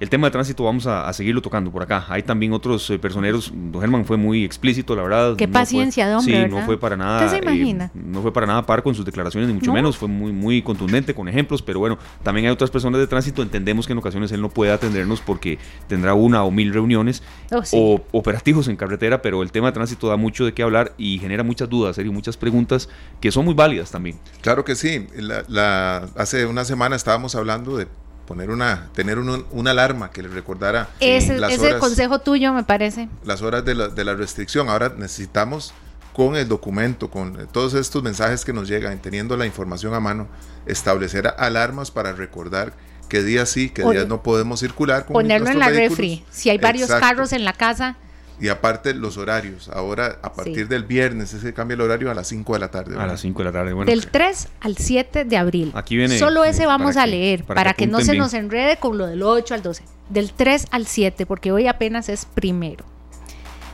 El tema de tránsito vamos a, seguirlo tocando por acá. Hay también otros eh, personeros. Don Germán fue muy explícito, la verdad. Qué paciencia, don hombre. Sí, no fue para nada. se imagina? Eh, no fue para nada par con sus declaraciones, ni mucho menos. Fue muy, muy contundente con ejemplos. Pero bueno, también hay otras personas de tránsito. Entendemos que en ocasiones él no puede atendernos porque tendrá una o mil reuniones oh, o operativos en carretera. Pero el tema de tránsito da mucho de qué hablar y genera muchas dudas, serio, muchas preguntas que son muy válidas también. Claro que sí. la, hace una semana estábamos hablando de poner una, tener una alarma que le recordara ese, ese consejo tuyo me parece. Las horas de la, de la, restricción. Ahora necesitamos con el documento, con todos estos mensajes que nos llegan, teniendo la información a mano, establecer alarmas para recordar qué días sí, qué días no podemos circular. Con ponerlo en la refri. Si hay varios carros en la casa. Y aparte los horarios. Ahora, a partir del viernes, se cambia el horario a las 5 de la tarde. A las 5 de la tarde. Bueno, del 3 al 7 de abril. Aquí viene. Solo ese vamos a leer, para, que, no se nos enrede con lo del 8 al 12. Del 3 al 7, porque hoy apenas es primero.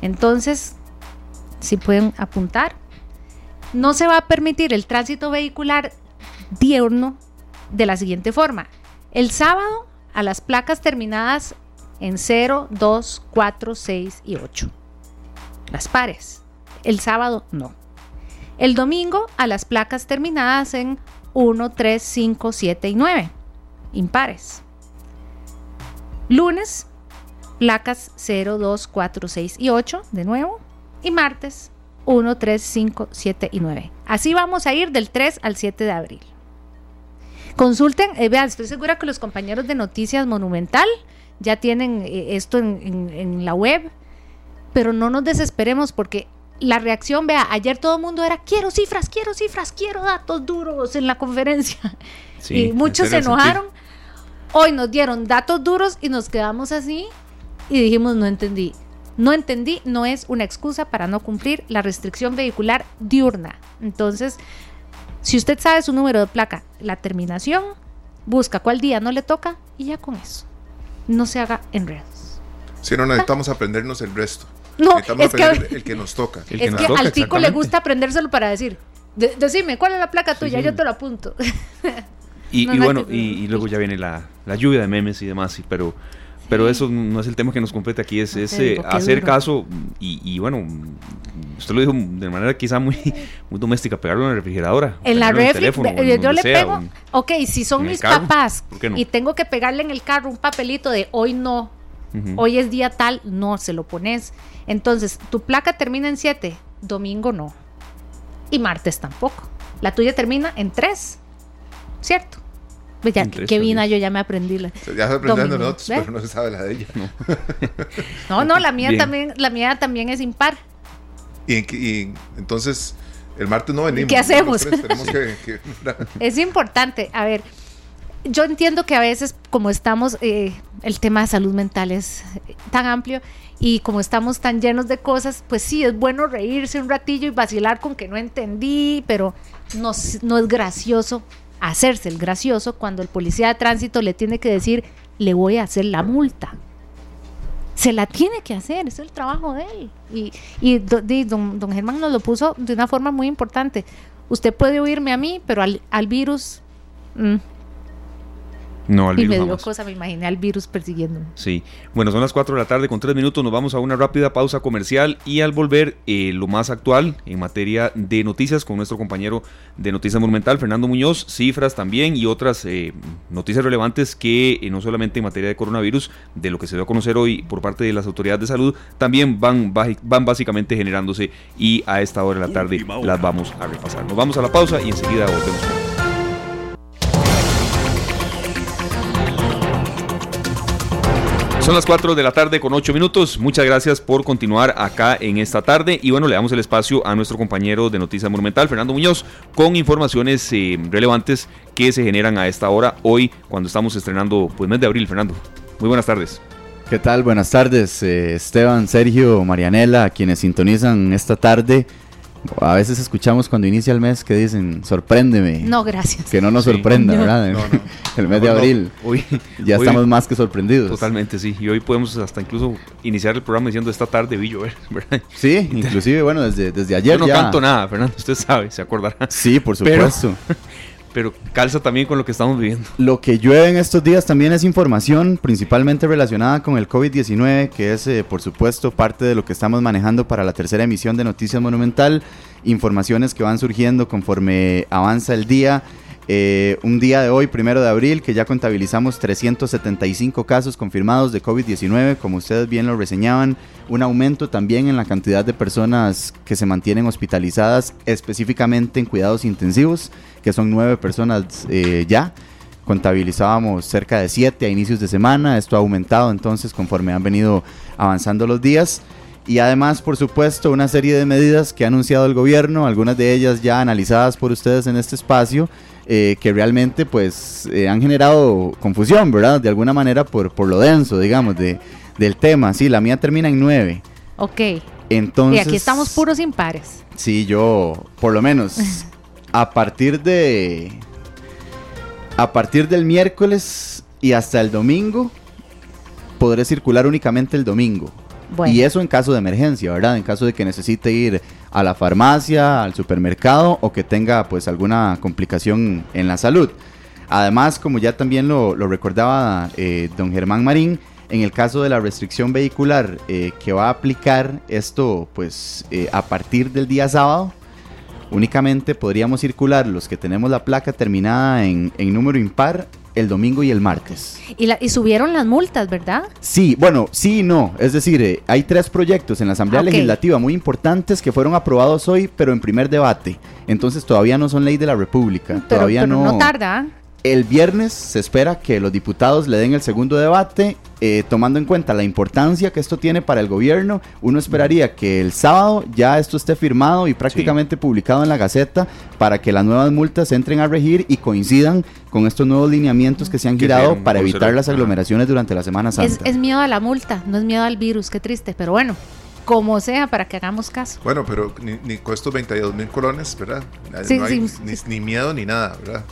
Entonces, si pueden apuntar, no se va a permitir el tránsito vehicular diurno de la siguiente forma. El sábado a las placas terminadas en 0, 2, 4, 6 y 8. Las pares. El sábado no. El domingo a las placas terminadas en 1, 3, 5, 7 y 9. Impares. Lunes, placas 0, 2, 4, 6 y 8, de nuevo. Y martes, 1, 3, 5, 7 y 9. Así vamos a ir del 3 al 7 de abril. Consulten, eh, vean, estoy segura que los compañeros de Noticias Monumental ya tienen eh, esto en, la web, pero no nos desesperemos porque la reacción, vea, ayer todo el mundo era, quiero cifras, quiero cifras, quiero datos duros en la conferencia. y muchos se enojaron. Hoy nos dieron datos duros y nos quedamos así y dijimos, no entendí. No entendí, no es una excusa para no cumplir la restricción vehicular diurna. Entonces, si usted sabe su número de placa, la terminación, busca cuál día no le toca y ya con eso. No se haga enredos. Si no, necesitamos aprendernos el resto. No, es que, el que nos toca. es que al tico le gusta aprendérselo para decir, decime, ¿cuál es la placa tuya? Yo te lo apunto. Y, bueno, y, luego ya viene la, la, lluvia de memes y demás, pero pero eso no es el tema que nos compete aquí, es, ese hacer caso y, bueno, usted lo dijo de manera quizá muy, muy doméstica, pegarlo en la refrigeradora. En la refri, yo le pego, ok, si son mis papás y tengo que pegarle en el carro un papelito de hoy no, hoy es día tal, no, se lo pones. Entonces, tu placa termina en 7, domingo no. Y martes tampoco. La tuya termina en 3, ¿cierto? Pues ya, qué vina, yo ya me aprendí la. Ya se aprendiendo nosotros, pero no se sabe la de ella. No, no, la mía también, la mía también es impar. Y, entonces el martes no venimos. ¿Qué hacemos? es importante. A ver, yo entiendo que a veces, como estamos, eh, el tema de salud mental es tan amplio y como estamos tan llenos de cosas, pues sí, es bueno reírse un ratillo y vacilar con que no entendí, pero no, no es gracioso hacerse el gracioso cuando el policía de tránsito le tiene que decir, le voy a hacer la multa. Se la tiene que hacer, es el trabajo de él. Y, y don, don, Germán nos lo puso de una forma muy importante. Usted puede oírme a mí, pero al, al virus... Mm, no, al y me dio cosa, me imaginé al virus persiguiéndome. Sí. Bueno, son las 4 de la tarde con 3 minutos. Nos vamos a una rápida pausa comercial y al volver, eh, lo más actual en materia de noticias con nuestro compañero de Noticias Monumental, Fernando Muñoz, cifras también y otras eh, noticias relevantes que eh, no solamente en materia de coronavirus, de lo que se dio a conocer hoy por parte de las autoridades de salud, también van, van básicamente generándose y a esta hora de la tarde las vamos a repasar. Nos vamos a la pausa y enseguida volvemos. Son las 4 de la tarde con 8 minutos. Muchas gracias por continuar acá en esta tarde. Y bueno, le damos el espacio a nuestro compañero de Noticias Monumental, Fernando Muñoz, con informaciones eh, relevantes que se generan a esta hora, hoy, cuando estamos estrenando pues mes de abril, Fernando. Muy buenas tardes. ¿Qué tal? Buenas tardes, eh, Esteban, Sergio, Marianela, quienes sintonizan esta tarde. A veces escuchamos cuando inicia el mes que dicen, sorpréndeme. No, gracias. Que no nos sorprenda, ¿verdad? el mes de abril. Hoy, ya estamos más que sorprendidos. Totalmente, sí. Y hoy podemos hasta incluso iniciar el programa diciendo esta tarde vi llover, ¿verdad? Sí, inclusive, bueno, desde, desde ayer Yo no canto nada, Fernando, usted sabe, se acordará. Sí, por supuesto. pero calza también con lo que estamos viviendo. Lo que llueve en estos días también es información principalmente relacionada con el COVID-19, que es eh, por supuesto parte de lo que estamos manejando para la tercera emisión de Noticias Monumental, informaciones que van surgiendo conforme avanza el día. Eh, un día de hoy, primero de abril, que ya contabilizamos 375 casos confirmados de COVID-19, como ustedes bien lo reseñaban, un aumento también en la cantidad de personas que se mantienen hospitalizadas, específicamente en cuidados intensivos, que son nueve personas eh, ya. Contabilizábamos cerca de siete a inicios de semana, esto ha aumentado entonces conforme han venido avanzando los días. Y además, por supuesto, una serie de medidas que ha anunciado el gobierno, algunas de ellas ya analizadas por ustedes en este espacio, eh, que realmente pues eh, han generado confusión, ¿verdad? De alguna manera por, por lo denso, digamos, de, del tema. Sí, la mía termina en 9. Ok. Entonces... Y aquí estamos puros impares. Sí, yo, por lo menos, a partir de... A partir del miércoles y hasta el domingo, podré circular únicamente el domingo. Y eso en caso de emergencia, ¿verdad? En caso de que necesite ir a la farmacia, al supermercado o que tenga pues alguna complicación en la salud. Además, como ya también lo, recordaba eh, don Germán Marín, en el caso de la restricción vehicular eh, que va a aplicar esto pues eh, a partir del día sábado, únicamente podríamos circular los que tenemos la placa terminada en, en número impar el domingo y el martes. Y, la, y subieron las multas, ¿verdad? Sí, bueno, sí y no. Es decir, eh, hay tres proyectos en la Asamblea Legislativa muy importantes que fueron aprobados hoy, pero en primer debate. Entonces todavía no son ley de la República. todavía no. No tarda. El viernes se espera que los diputados le den el segundo debate, eh, tomando en cuenta la importancia que esto tiene para el gobierno. Uno esperaría que el sábado ya esto esté firmado y prácticamente publicado en la Gaceta para que las nuevas multas entren a regir y coincidan con estos nuevos lineamientos que se han girado para evitar las aglomeraciones durante la Semana Santa. Es, miedo a la multa, no es miedo al virus, qué triste, pero bueno como sea para que hagamos caso. Bueno, pero ni, ni con estos 22 mil colones, ¿verdad? no hay ni, miedo ni nada, ¿verdad?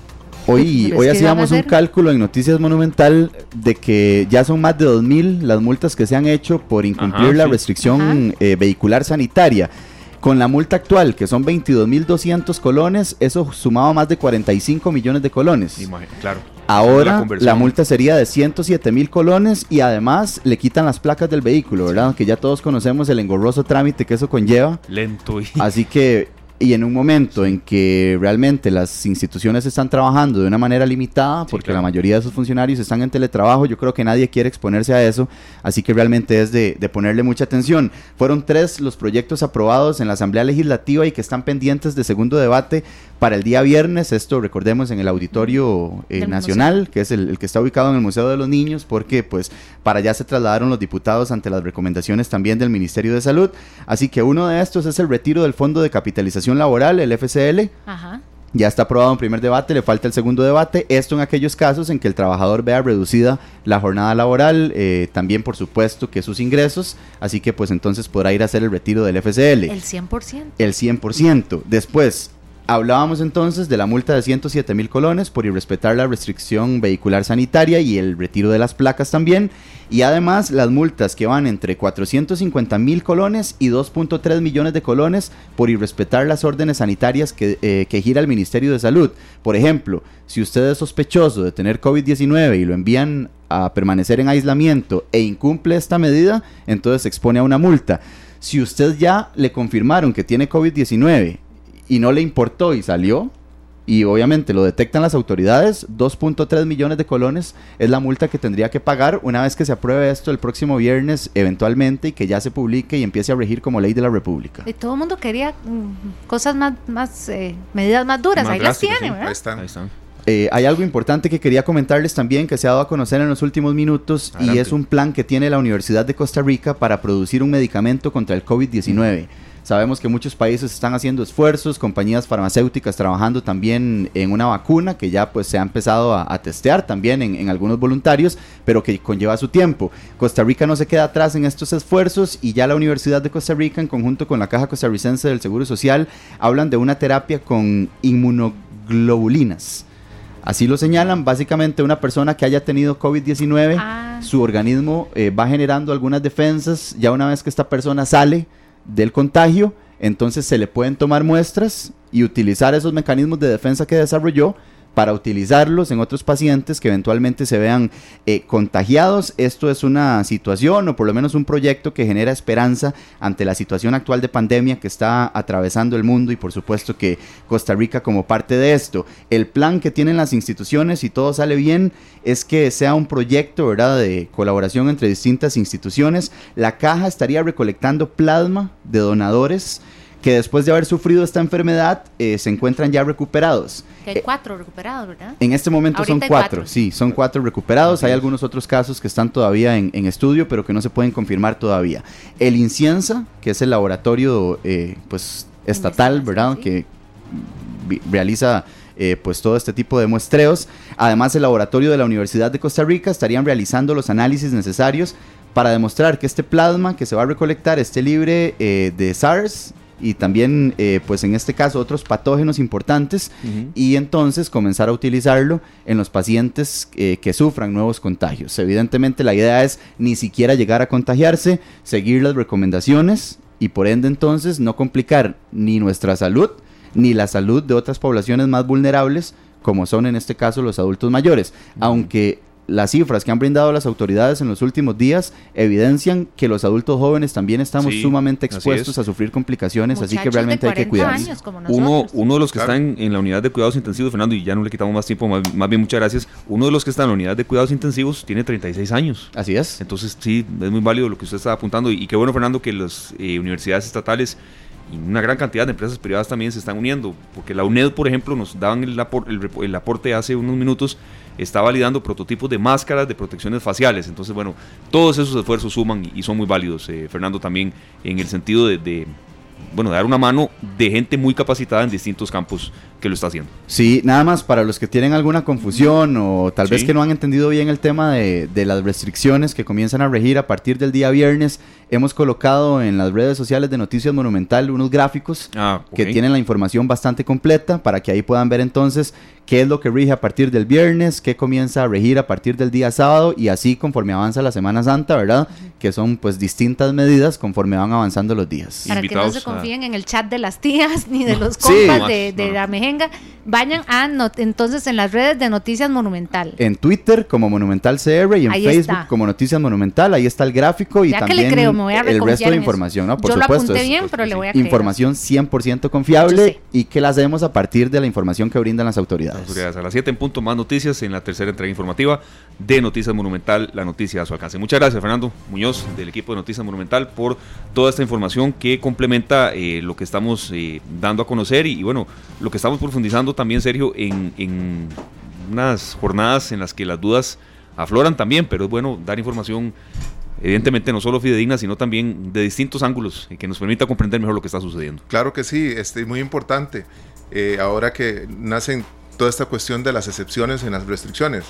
Hoy, hoy hacíamos un cálculo en Noticias Monumental de que ya son más de 2.000 las multas que se han hecho por incumplir la restricción eh, vehicular sanitaria. Con la multa actual, que son 22.200 colones, eso sumaba más de 45 millones de colones. claro. Ahora la, multa sería de 107 mil colones y además le quitan las placas del vehículo, ¿verdad? Que ya todos conocemos el engorroso trámite que eso conlleva. Lento. Y... Así que y en un momento en que realmente las instituciones están trabajando de una manera limitada, porque la mayoría de sus funcionarios están en teletrabajo, yo creo que nadie quiere exponerse a eso, así que realmente es de, de, ponerle mucha atención. Fueron tres los proyectos aprobados en la Asamblea Legislativa y que están pendientes de segundo debate para el día viernes, esto recordemos en el Auditorio eh, Nacional, que es el, que está ubicado en el Museo de los Niños, porque pues para allá se trasladaron los diputados ante las recomendaciones también del Ministerio de Salud. Así que uno de estos es el retiro del Fondo de Capitalización Laboral, el FCL. Ya está aprobado un primer debate, le falta el segundo debate. Esto en aquellos casos en que el trabajador vea reducida la jornada laboral, eh, también por supuesto que sus ingresos, así que pues entonces podrá ir a hacer el retiro del FCL. El 100%. El 100%. Después, Hablábamos entonces de la multa de 107 mil colones por irrespetar la restricción vehicular sanitaria y el retiro de las placas también. Y además las multas que van entre 450 mil colones y 2.3 millones de colones por irrespetar las órdenes sanitarias que, eh, que gira el Ministerio de Salud. Por ejemplo, si usted es sospechoso de tener COVID-19 y lo envían a permanecer en aislamiento e incumple esta medida, entonces se expone a una multa. Si usted ya le confirmaron que tiene COVID-19 y no le importó y salió, y obviamente lo detectan las autoridades, 2.3 millones de colones es la multa que tendría que pagar una vez que se apruebe esto el próximo viernes eventualmente y que ya se publique y empiece a regir como ley de la República. Y todo el mundo quería mm, cosas más, más eh, medidas más duras, ahí las tiene, Ahí están. Eh, hay algo importante que quería comentarles también que se ha dado a conocer en los últimos minutos y es un plan que tiene la Universidad de Costa Rica para producir un medicamento contra el COVID-19. Sabemos que muchos países están haciendo esfuerzos, compañías farmacéuticas trabajando también en una vacuna que ya pues se ha empezado a, testear también en, algunos voluntarios, pero que conlleva su tiempo. Costa Rica no se queda atrás en estos esfuerzos y ya la Universidad de Costa Rica en conjunto con la Caja Costarricense del Seguro Social hablan de una terapia con inmunoglobulinas. Así lo señalan, básicamente una persona que haya tenido COVID-19, ah. su organismo eh, va generando algunas defensas, ya una vez que esta persona sale, del contagio, entonces se le pueden tomar muestras y utilizar esos mecanismos de defensa que desarrolló para utilizarlos en otros pacientes que eventualmente se vean eh, contagiados. Esto es una situación o por lo menos un proyecto que genera esperanza ante la situación actual de pandemia que está atravesando el mundo y por supuesto que Costa Rica como parte de esto. El plan que tienen las instituciones, si todo sale bien, es que sea un proyecto de colaboración entre distintas instituciones. La caja estaría recolectando plasma de donadores que después de haber sufrido esta enfermedad eh, se encuentran ya recuperados. Que hay cuatro recuperados, ¿verdad? En este momento son cuatro, sí, son cuatro recuperados. Hay algunos otros casos que están todavía en, estudio, pero que no se pueden confirmar todavía. El Inciensa, que es el laboratorio eh, pues estatal, ¿verdad? Que realiza eh, pues todo este tipo de muestreos. Además, el laboratorio de la Universidad de Costa Rica estarían realizando los análisis necesarios para demostrar que este plasma que se va a recolectar esté libre eh, de SARS y también, eh, pues en este caso, otros patógenos importantes y entonces comenzar a utilizarlo en los pacientes eh, que sufran nuevos contagios. Evidentemente la idea es ni siquiera llegar a contagiarse, seguir las recomendaciones y por ende entonces no complicar ni nuestra salud ni la salud de otras poblaciones más vulnerables como son en este caso los adultos mayores. Aunque las cifras que han brindado las autoridades en los últimos días evidencian que los adultos jóvenes también estamos sumamente expuestos a sufrir complicaciones, así que realmente hay que cuidarnos. Uno, uno de los que están en la unidad de cuidados intensivos, Fernando, y ya no le quitamos más tiempo, más, bien muchas gracias, uno de los que está en la unidad de cuidados intensivos tiene 36 años. Así es. Entonces sí, es muy válido lo que usted está apuntando y, qué bueno, Fernando, que las eh, universidades estatales y una gran cantidad de empresas privadas también se están uniendo, porque la UNED, por ejemplo, nos daban el, el aporte hace unos minutos está validando prototipos de máscaras de protecciones faciales. Entonces, bueno, todos esos esfuerzos suman y son muy válidos, eh, Fernando, también en el sentido de, bueno, dar una mano de gente muy capacitada en distintos campos que lo está haciendo. Sí, nada más para los que tienen alguna confusión o tal vez que no han entendido bien el tema de, de, las restricciones que comienzan a regir a partir del día viernes, hemos colocado en las redes sociales de Noticias Monumental unos gráficos ah, que tienen la información bastante completa para que ahí puedan ver entonces qué es lo que rige a partir del viernes, qué comienza a regir a partir del día sábado y así conforme avanza la Semana Santa, ¿verdad? Que son pues distintas medidas conforme van avanzando los días. Para que no se confíen en el chat de las tías ni de los compas de, la mejenga, vayan a entonces en las redes de Noticias Monumental. En Twitter como Monumental CR y en Facebook como Noticias Monumental, ahí está el gráfico y también el resto de información, ¿no? Por Yo supuesto. Lo bien, pero le voy a Información 100% confiable y que la hacemos a partir de la información que brindan las autoridades. A las 7 en punto, más noticias en la tercera entrega informativa de Noticias Monumental, la noticia a su alcance. Muchas gracias, Fernando Muñoz, del equipo de Noticias Monumental, por toda esta información que complementa eh, lo que estamos eh, dando a conocer y, bueno, lo que estamos profundizando también, Sergio, en, en unas jornadas en las que las dudas afloran también, pero es bueno dar información evidentemente no solo fidedigna, sino también de distintos ángulos y que nos permita comprender mejor lo que está sucediendo. Claro que sí, este, muy importante. Eh, ahora que nacen toda esta cuestión de las excepciones en las restricciones.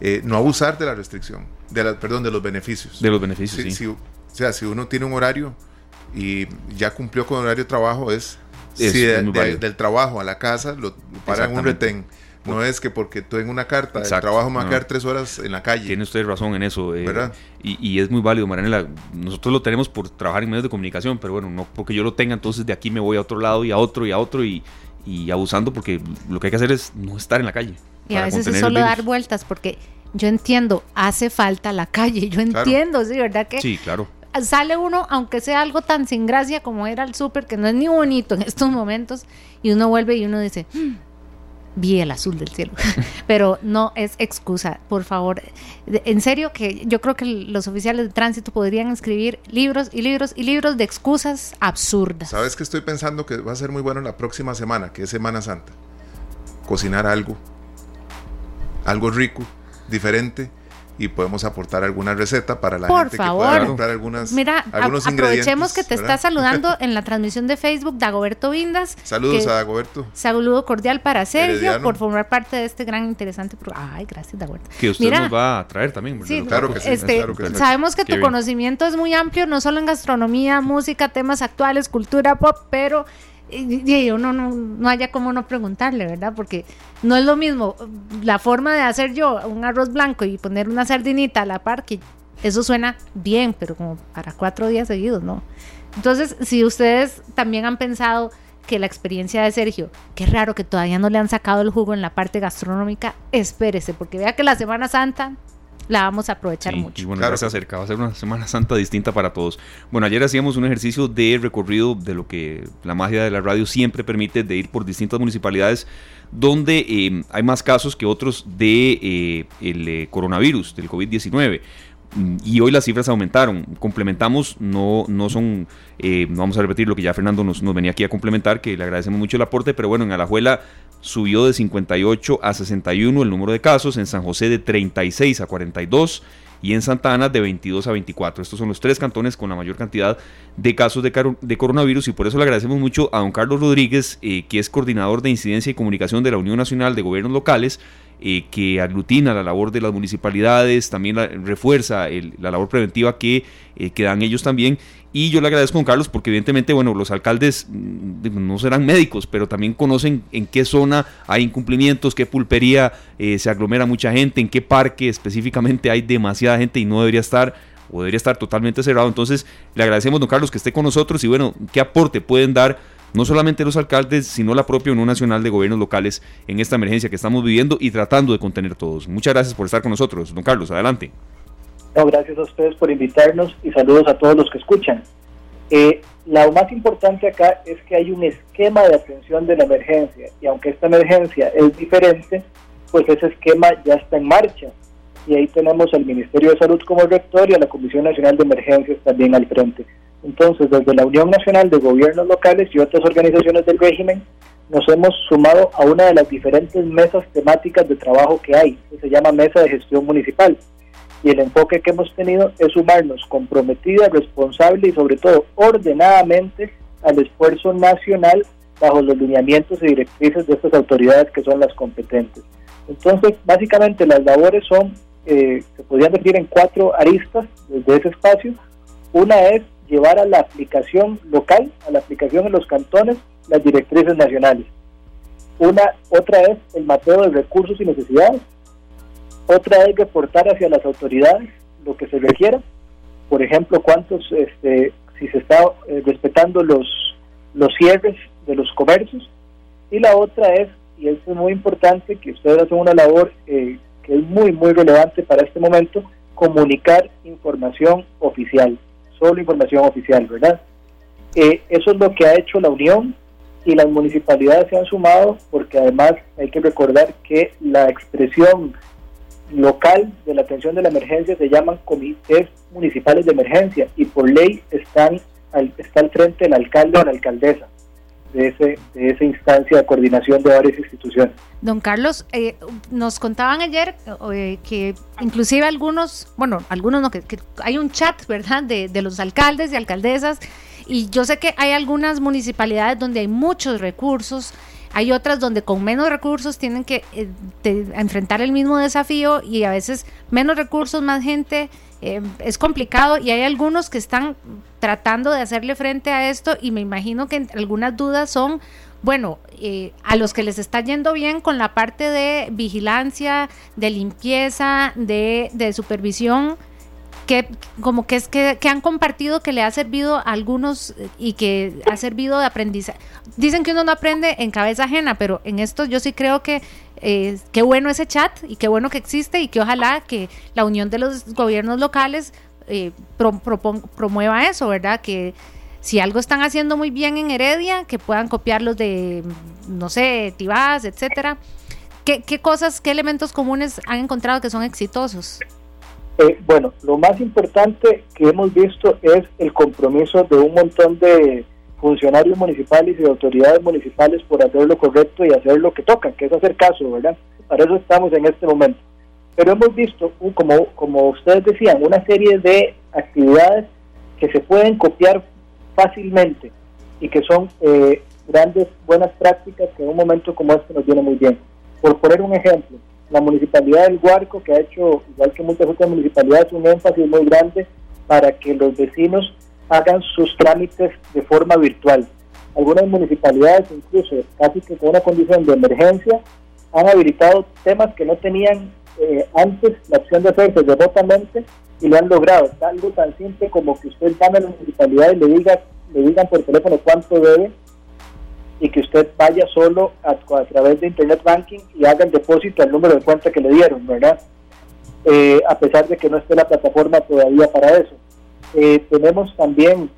Eh, no abusar de la restricción, de la, perdón, de los beneficios. De los beneficios, sí. o sea, si uno tiene un horario y ya cumplió con el horario de trabajo, es, si del trabajo a la casa lo paran un retén. No es que porque tú en una carta de trabajo me va a quedar tres horas en la calle. Tiene usted razón en eso. Eh, ¿verdad? Y, es muy válido, Marianela. Nosotros lo tenemos por trabajar en medios de comunicación, pero bueno, no porque yo lo tenga, entonces de aquí me voy a otro lado y a otro y a otro y, y abusando porque lo que hay que hacer es no estar en la calle. Y a veces es solo dar vueltas porque yo entiendo, hace falta la calle, yo entiendo, sí, ¿verdad que? Sí, claro. Sale uno, aunque sea algo tan sin gracia como era el súper, que no es ni bonito en estos momentos, y uno vuelve y uno dice, mm, vi el azul del cielo. Pero no es excusa, por favor. En serio que yo creo que los oficiales de tránsito podrían escribir libros y libros y libros de excusas absurdas. ¿Sabes que estoy pensando que va a ser muy bueno la próxima semana, que es Semana Santa? Cocinar algo. Algo rico, diferente y podemos aportar alguna receta para la gente que pueda comprar algunas, Mira, algunos aprovechemos que te está saludando en la transmisión de Facebook Dagoberto Vindas. Saludos a Dagoberto. Saludo cordial para Sergio por formar parte de este gran interesante programa. Ay, gracias Dagoberto. Que usted nos va a traer también. Sí, claro que sí. Este, sabemos que tu conocimiento es muy amplio, no solo en gastronomía, música, temas actuales, cultura pop, pero y, uno no, no haya como no preguntarle, ¿verdad? Porque no es lo mismo la forma de hacer yo un arroz blanco y poner una sardinita a la par, que eso suena bien, pero como para cuatro días seguidos, ¿no? Entonces, si ustedes también han pensado que la experiencia de Sergio, qué raro que todavía no le han sacado el jugo en la parte gastronómica, espérese, porque vea que la Semana Santa la vamos a aprovechar mucho. Y bueno, claro. se acerca, va a ser una Semana Santa distinta para todos. Bueno, ayer hacíamos un ejercicio de recorrido de lo que la magia de la radio siempre permite, de ir por distintas municipalidades donde eh, hay más casos que otros de eh, el eh, coronavirus, del COVID-19. y hoy las cifras aumentaron. Complementamos, no, no son, eh, vamos a repetir lo que ya Fernando nos, nos, venía aquí a complementar, que le agradecemos mucho el aporte, pero bueno, en Alajuela subió de 58 a 61 el número de casos, en San José de 36 a 42 y en Santa Ana de 22 a 24. Estos son los tres cantones con la mayor cantidad de casos de, de coronavirus y por eso le agradecemos mucho a don Carlos Rodríguez, eh, que es coordinador de incidencia y comunicación de la Unión Nacional de Gobiernos Locales, eh, que aglutina la labor de las municipalidades, también refuerza la labor preventiva que, eh, que dan ellos también y yo le agradezco, don Carlos, porque evidentemente, bueno, los alcaldes mm, no serán médicos, pero también conocen en qué zona hay incumplimientos, qué pulpería eh, se aglomera mucha gente, en qué parque específicamente hay demasiada gente y no debería estar o debería estar totalmente cerrado. Entonces, le agradecemos, don Carlos, que esté con nosotros y bueno, qué aporte pueden dar no solamente los alcaldes, sino la propia Unión Nacional de Gobiernos Locales en esta emergencia que estamos viviendo y tratando de contener todos. Muchas gracias por estar con nosotros, don Carlos, adelante gracias a ustedes por invitarnos y saludos a todos los que escuchan. Eh, lo más importante acá es que hay un esquema de atención de la emergencia y aunque esta emergencia es diferente, pues ese esquema ya está en marcha. Y ahí tenemos al Ministerio de Salud como rector y a la Comisión Nacional de Emergencias también al frente. Entonces, desde la Unión Nacional de Gobiernos Locales y otras organizaciones del régimen, nos hemos sumado a una de las diferentes mesas temáticas de trabajo que hay, que se llama Mesa de Gestión Municipal y el enfoque que hemos tenido es sumarnos comprometida, responsable y sobre todo ordenadamente al esfuerzo nacional bajo los lineamientos y directrices de estas autoridades que son las competentes. Entonces, básicamente las labores son, eh, se podrían decir en cuatro aristas desde ese espacio. Una es llevar a la aplicación local, a la aplicación en los cantones, las directrices nacionales. Una, otra es el mapeo de recursos y necesidades, otra es reportar hacia las autoridades lo que se requiera. Por ejemplo, cuántos, este, si se está eh, respetando los, los cierres de los comercios. Y la otra es, y esto es muy importante, que ustedes hacen una labor eh, es muy, muy relevante para este momento, comunicar información oficial, solo información oficial, ¿verdad? Eh, eso es lo que ha hecho la Unión y las municipalidades se han sumado porque además hay que recordar que la expresión local de la atención de la emergencia se llaman comités municipales de emergencia y por ley están al, está al frente el alcalde o la alcaldesa de, ese, de esa instancia de coordinación de varias instituciones. Don Carlos, eh, nos contaban ayer eh, que inclusive algunos, bueno, algunos no, que, hay un chat, ¿verdad?, de, de los alcaldes y alcaldesas y yo sé que hay algunas municipalidades donde hay muchos recursos hay otras donde con menos recursos tienen que eh, enfrentar el mismo desafío y a veces menos recursos, más gente, eh, es complicado y hay algunos que están tratando de hacerle frente a esto y me imagino que algunas dudas son, bueno, eh, a los que les está yendo bien con la parte de vigilancia, de limpieza, de, de supervisión, que como que es que, han compartido que le ha servido a algunos eh, y que ha servido de aprendizaje. Dicen que uno no aprende en cabeza ajena, pero en esto yo sí creo que eh, qué bueno ese chat y qué bueno que existe y que ojalá que la unión de los gobiernos locales eh, promueva eso, ¿verdad? Que si algo están haciendo muy bien en Heredia, que puedan copiarlos de, no sé, Tibás, etcétera. ¿Qué, ¿Qué cosas, qué elementos comunes han encontrado que son exitosos? Eh, bueno, lo más importante que hemos visto es el compromiso de un montón de funcionarios municipales y de autoridades municipales por hacer lo correcto y hacer lo que toca, que es hacer caso, ¿verdad? Para eso estamos en este momento. Pero hemos visto, como, como ustedes decían, una serie de actividades que se pueden copiar fácilmente y que son eh, grandes, buenas prácticas que en un momento como este nos viene muy bien. Por poner un ejemplo, la municipalidad del Huarco, que ha hecho, igual que muchas otras municipalidades, un énfasis muy grande para que los vecinos hagan sus trámites de forma virtual. Algunas municipalidades, incluso casi que con una condición de emergencia, han habilitado temas que no tenían eh, antes la opción de hacerse remotamente y lo han logrado. Algo tan simple como que usted llame a la municipalidad y le diga, le digan por teléfono cuánto debe y que usted vaya solo a, través de Internet Banking y haga el depósito al número de cuenta que le dieron, ¿verdad? Eh, a pesar de que no esté la plataforma todavía para eso. Eh, tenemos también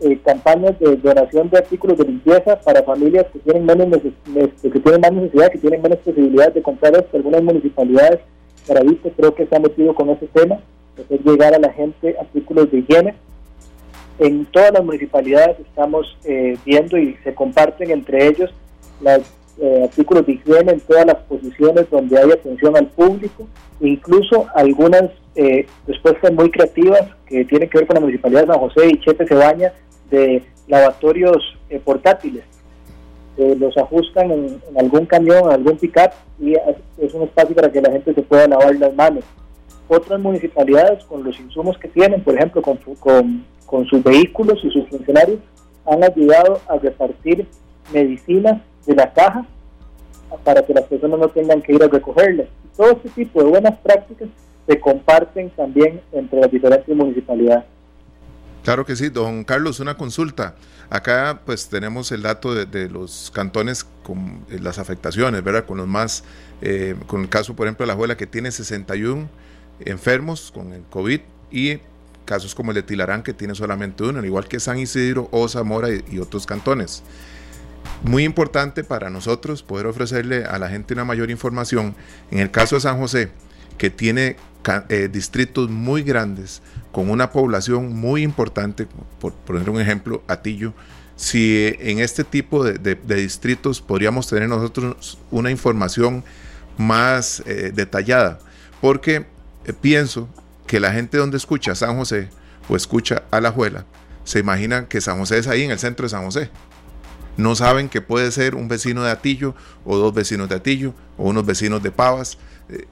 eh, campañas de donación de artículos de limpieza para familias que tienen menos que tienen más necesidad, que tienen menos posibilidades de comprar. Algunas municipalidades, para creo que se han metido con ese tema. hacer llegar a la gente artículos de higiene. En todas las municipalidades estamos eh, viendo y se comparten entre ellos los eh, artículos de higiene en todas las posiciones donde hay atención al público, incluso algunas eh, respuestas muy creativas que tienen que ver con la municipalidad de San José y Chepe Cebaña de lavatorios portátiles. los ajustan en, algún camión, en algún pick-up y es un espacio para que la gente se pueda lavar las manos otras municipalidades con los insumos que tienen, por ejemplo, con, con, sus vehículos y sus funcionarios, han ayudado a repartir medicinas de la caja para que las personas no tengan que ir a recogerlas. Todo este tipo de buenas prácticas se comparten también entre las diferentes municipalidades. Claro que sí, don Carlos, una consulta. Acá pues tenemos el dato de, los cantones con eh, las afectaciones, ¿verdad? Con los más, eh, con el caso por ejemplo de la abuela que tiene 61 enfermos con el COVID y casos como el de Tilarán que tiene solamente uno, al igual que San Isidro, o Zamora y, otros cantones. Muy importante para nosotros poder ofrecerle a la gente una mayor información. En el caso de San José, que tiene eh, distritos muy grandes, con una población muy importante, por poner un ejemplo, Atillo, si en este tipo de, distritos podríamos tener nosotros una información más eh, detallada, porque eh, pienso que la gente donde escucha San José o escucha a la Juela, se imaginan que San José es ahí en el centro de San José. No saben que puede ser un vecino de Atillo o dos vecinos de Atillo o unos vecinos de Pavas. Eh,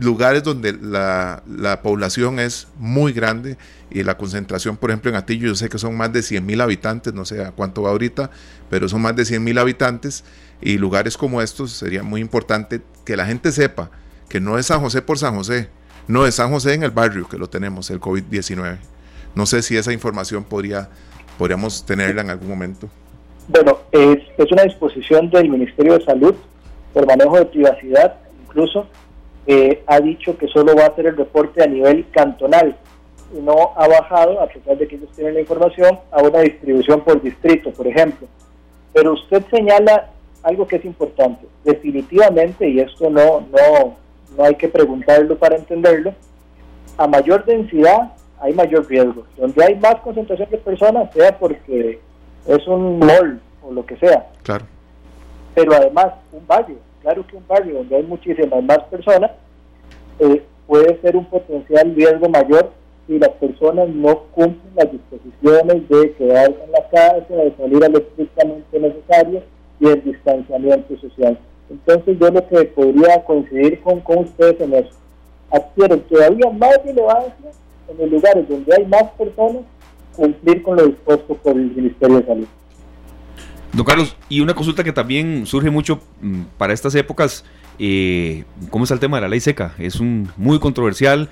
lugares donde la, población es muy grande y la concentración, por ejemplo, en Atillo, yo sé que son más de 100 mil habitantes, no sé a cuánto va ahorita, pero son más de 100 mil habitantes y lugares como estos sería muy importante que la gente sepa que no es San José por San José, no, es San José en el barrio que lo tenemos, el COVID-19. No sé si esa información podría, podríamos tenerla en algún momento. Bueno, es, una disposición del Ministerio de Salud por manejo de privacidad, incluso ha dicho que solo va a hacer el reporte a nivel cantonal y no ha bajado, a pesar de que ellos tienen la información, a una distribución por distrito, por ejemplo. Pero usted señala algo que es importante. Definitivamente, y esto no, no, no hay que preguntarlo para entenderlo, a mayor densidad hay mayor riesgo. Donde hay más concentración de personas, sea porque es un mall o lo que sea. Claro. Pero además, un barrio, claro que un barrio donde hay muchísimas más personas, eh, puede ser un potencial riesgo mayor si las personas no cumplen las disposiciones de quedarse en la casa, de salir a lo estrictamente necesario y el distanciamiento social. Entonces yo lo que podría coincidir con, con ustedes en eso, adquieren todavía más relevancia en los lugares donde hay más personas cumplir con lo dispuesto por el Ministerio de Salud. Don Carlos, y una consulta que también surge mucho mm, para estas épocas, eh, ¿cómo está el tema de la ley seca? Es un muy controversial,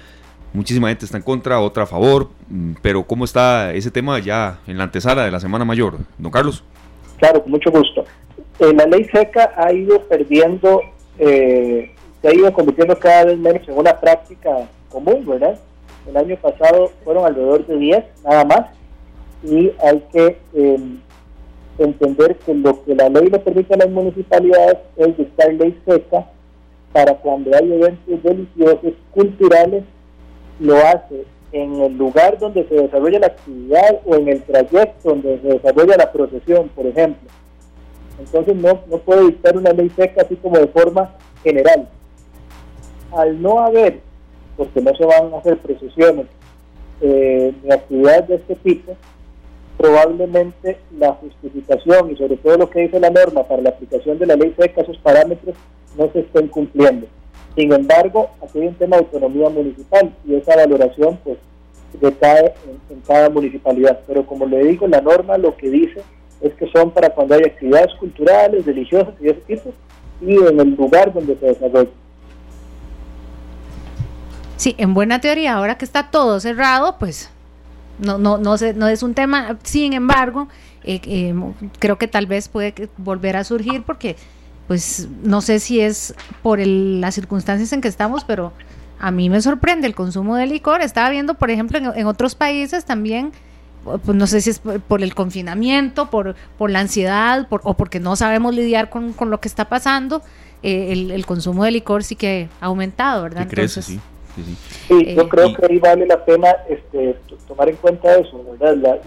muchísima gente está en contra, otra a favor, mm, pero ¿cómo está ese tema ya en la antesala de la Semana Mayor? Don Carlos. Claro, con mucho gusto. Eh, la ley seca ha ido perdiendo, eh, se ha ido convirtiendo cada vez menos en una práctica común, ¿verdad? El año pasado fueron alrededor de 10, nada más, y hay que em, entender que lo que la ley le permite a las municipalidades es dictar ley seca para cuando hay eventos religiosos, culturales, lo hace en el lugar donde se desarrolla la actividad o en el trayecto donde se desarrolla la procesión, por ejemplo. Entonces no, no puede dictar una ley seca así como de forma general. Al no haber, porque no se van a hacer procesiones eh, ni actividades de este tipo, probablemente la justificación y sobre todo lo que dice la norma para la aplicación de la ley seca, esos parámetros no se estén cumpliendo. Sin embargo, aquí hay un tema de autonomía municipal y esa valoración pues en, cada municipalidad. Pero como le digo, la norma lo que dice es que son para cuando hay actividades culturales, religiosas y ese tipo, y en el lugar donde se desarrolla. Sí, en buena teoría, ahora que está todo cerrado, pues no, no, no, no es un tema, sin embargo, eh, eh, creo que tal vez puede volver a surgir porque, pues, no sé si es por las circunstancias en que estamos, pero a mí me sorprende el consumo de licor. Estaba viendo, por ejemplo, en otros países también pues no sé si es por, el confinamiento, por, por la ansiedad, por, o porque no sabemos lidiar con, lo que está pasando, eh, el, consumo de licor sí que ha aumentado, ¿verdad? Entonces, Sí, yo creo que ahí vale la pena este, tomar en cuenta eso, ¿verdad?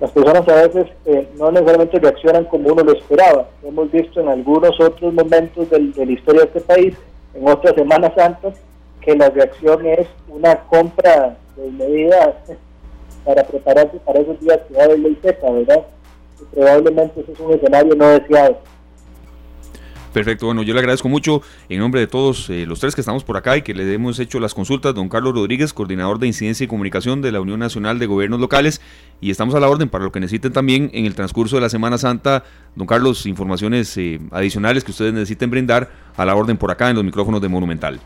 las personas a veces eh, no necesariamente reaccionan como uno lo esperaba. Hemos visto en algunos otros momentos de la historia de este país, en otras Semanas Santas, que la reacción es una compra de medidas para prepararse para esos días que va a haber ley seca, ¿verdad? Y probablemente ese es un escenario no deseado. Perfecto, bueno, yo le agradezco mucho en nombre de todos eh, los tres que estamos por acá y que le hemos hecho las consultas, don Carlos Rodríguez, coordinador de incidencia y comunicación de la Unión Nacional de Gobiernos Locales, y estamos a la orden para lo que necesiten también en el transcurso de la Semana Santa. Don Carlos, informaciones eh, adicionales que ustedes necesiten brindar a la orden por acá en los micrófonos de Monumental.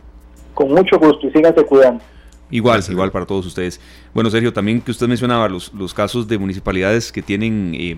Con mucho gusto y síganse cuidando. Igual, igual para todos ustedes. Bueno, Sergio, también que usted mencionaba los, los casos de municipalidades que tienen, eh,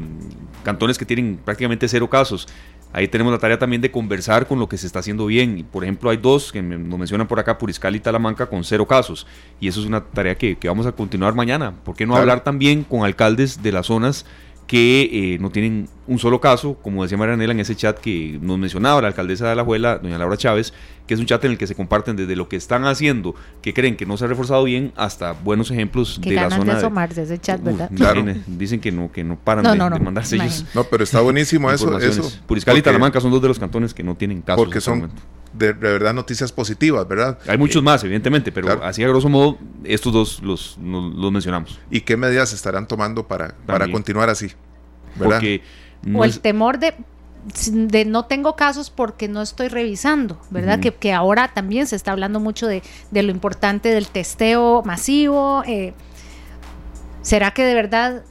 cantones que tienen prácticamente cero casos. Ahí tenemos la tarea también de conversar con lo que se está haciendo bien. Por ejemplo, hay dos que nos mencionan por acá, Puriscal y Talamanca, con cero casos. Y eso es una tarea que, vamos a continuar mañana. ¿Por qué no hablar también con alcaldes de las zonas que eh, no tienen un solo caso, como decía Marianela en ese chat que nos mencionaba la alcaldesa de la Juela, doña Laura Chávez, que es un chat en el que se comparten desde lo que están haciendo, que creen que no se ha reforzado bien, hasta buenos ejemplos de la zona. de asomarse ese chat, ¿verdad? claro. Dicen que no, que no paran de, mandarse ellos. No, pero está buenísimo eso. eso Puriscal y Talamanca son dos de los cantones que no tienen casos. Porque son de, verdad noticias positivas, ¿verdad? Hay muchos más, evidentemente, pero así a grosso modo, estos dos los, los, mencionamos. ¿Y qué medidas estarán tomando para, para continuar así? Porque o el temor de de no tengo casos porque no estoy revisando, ¿verdad? que, que, ahora también se está hablando mucho de, de lo importante del testeo masivo. Eh, ¿Será que de verdad, eh,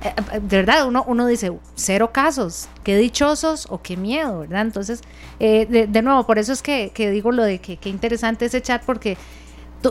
de verdad uno, uno dice, cero casos, qué dichosos o qué miedo, ¿verdad? Entonces, eh, de, de, nuevo, por eso es que, que digo lo de que qué interesante ese chat porque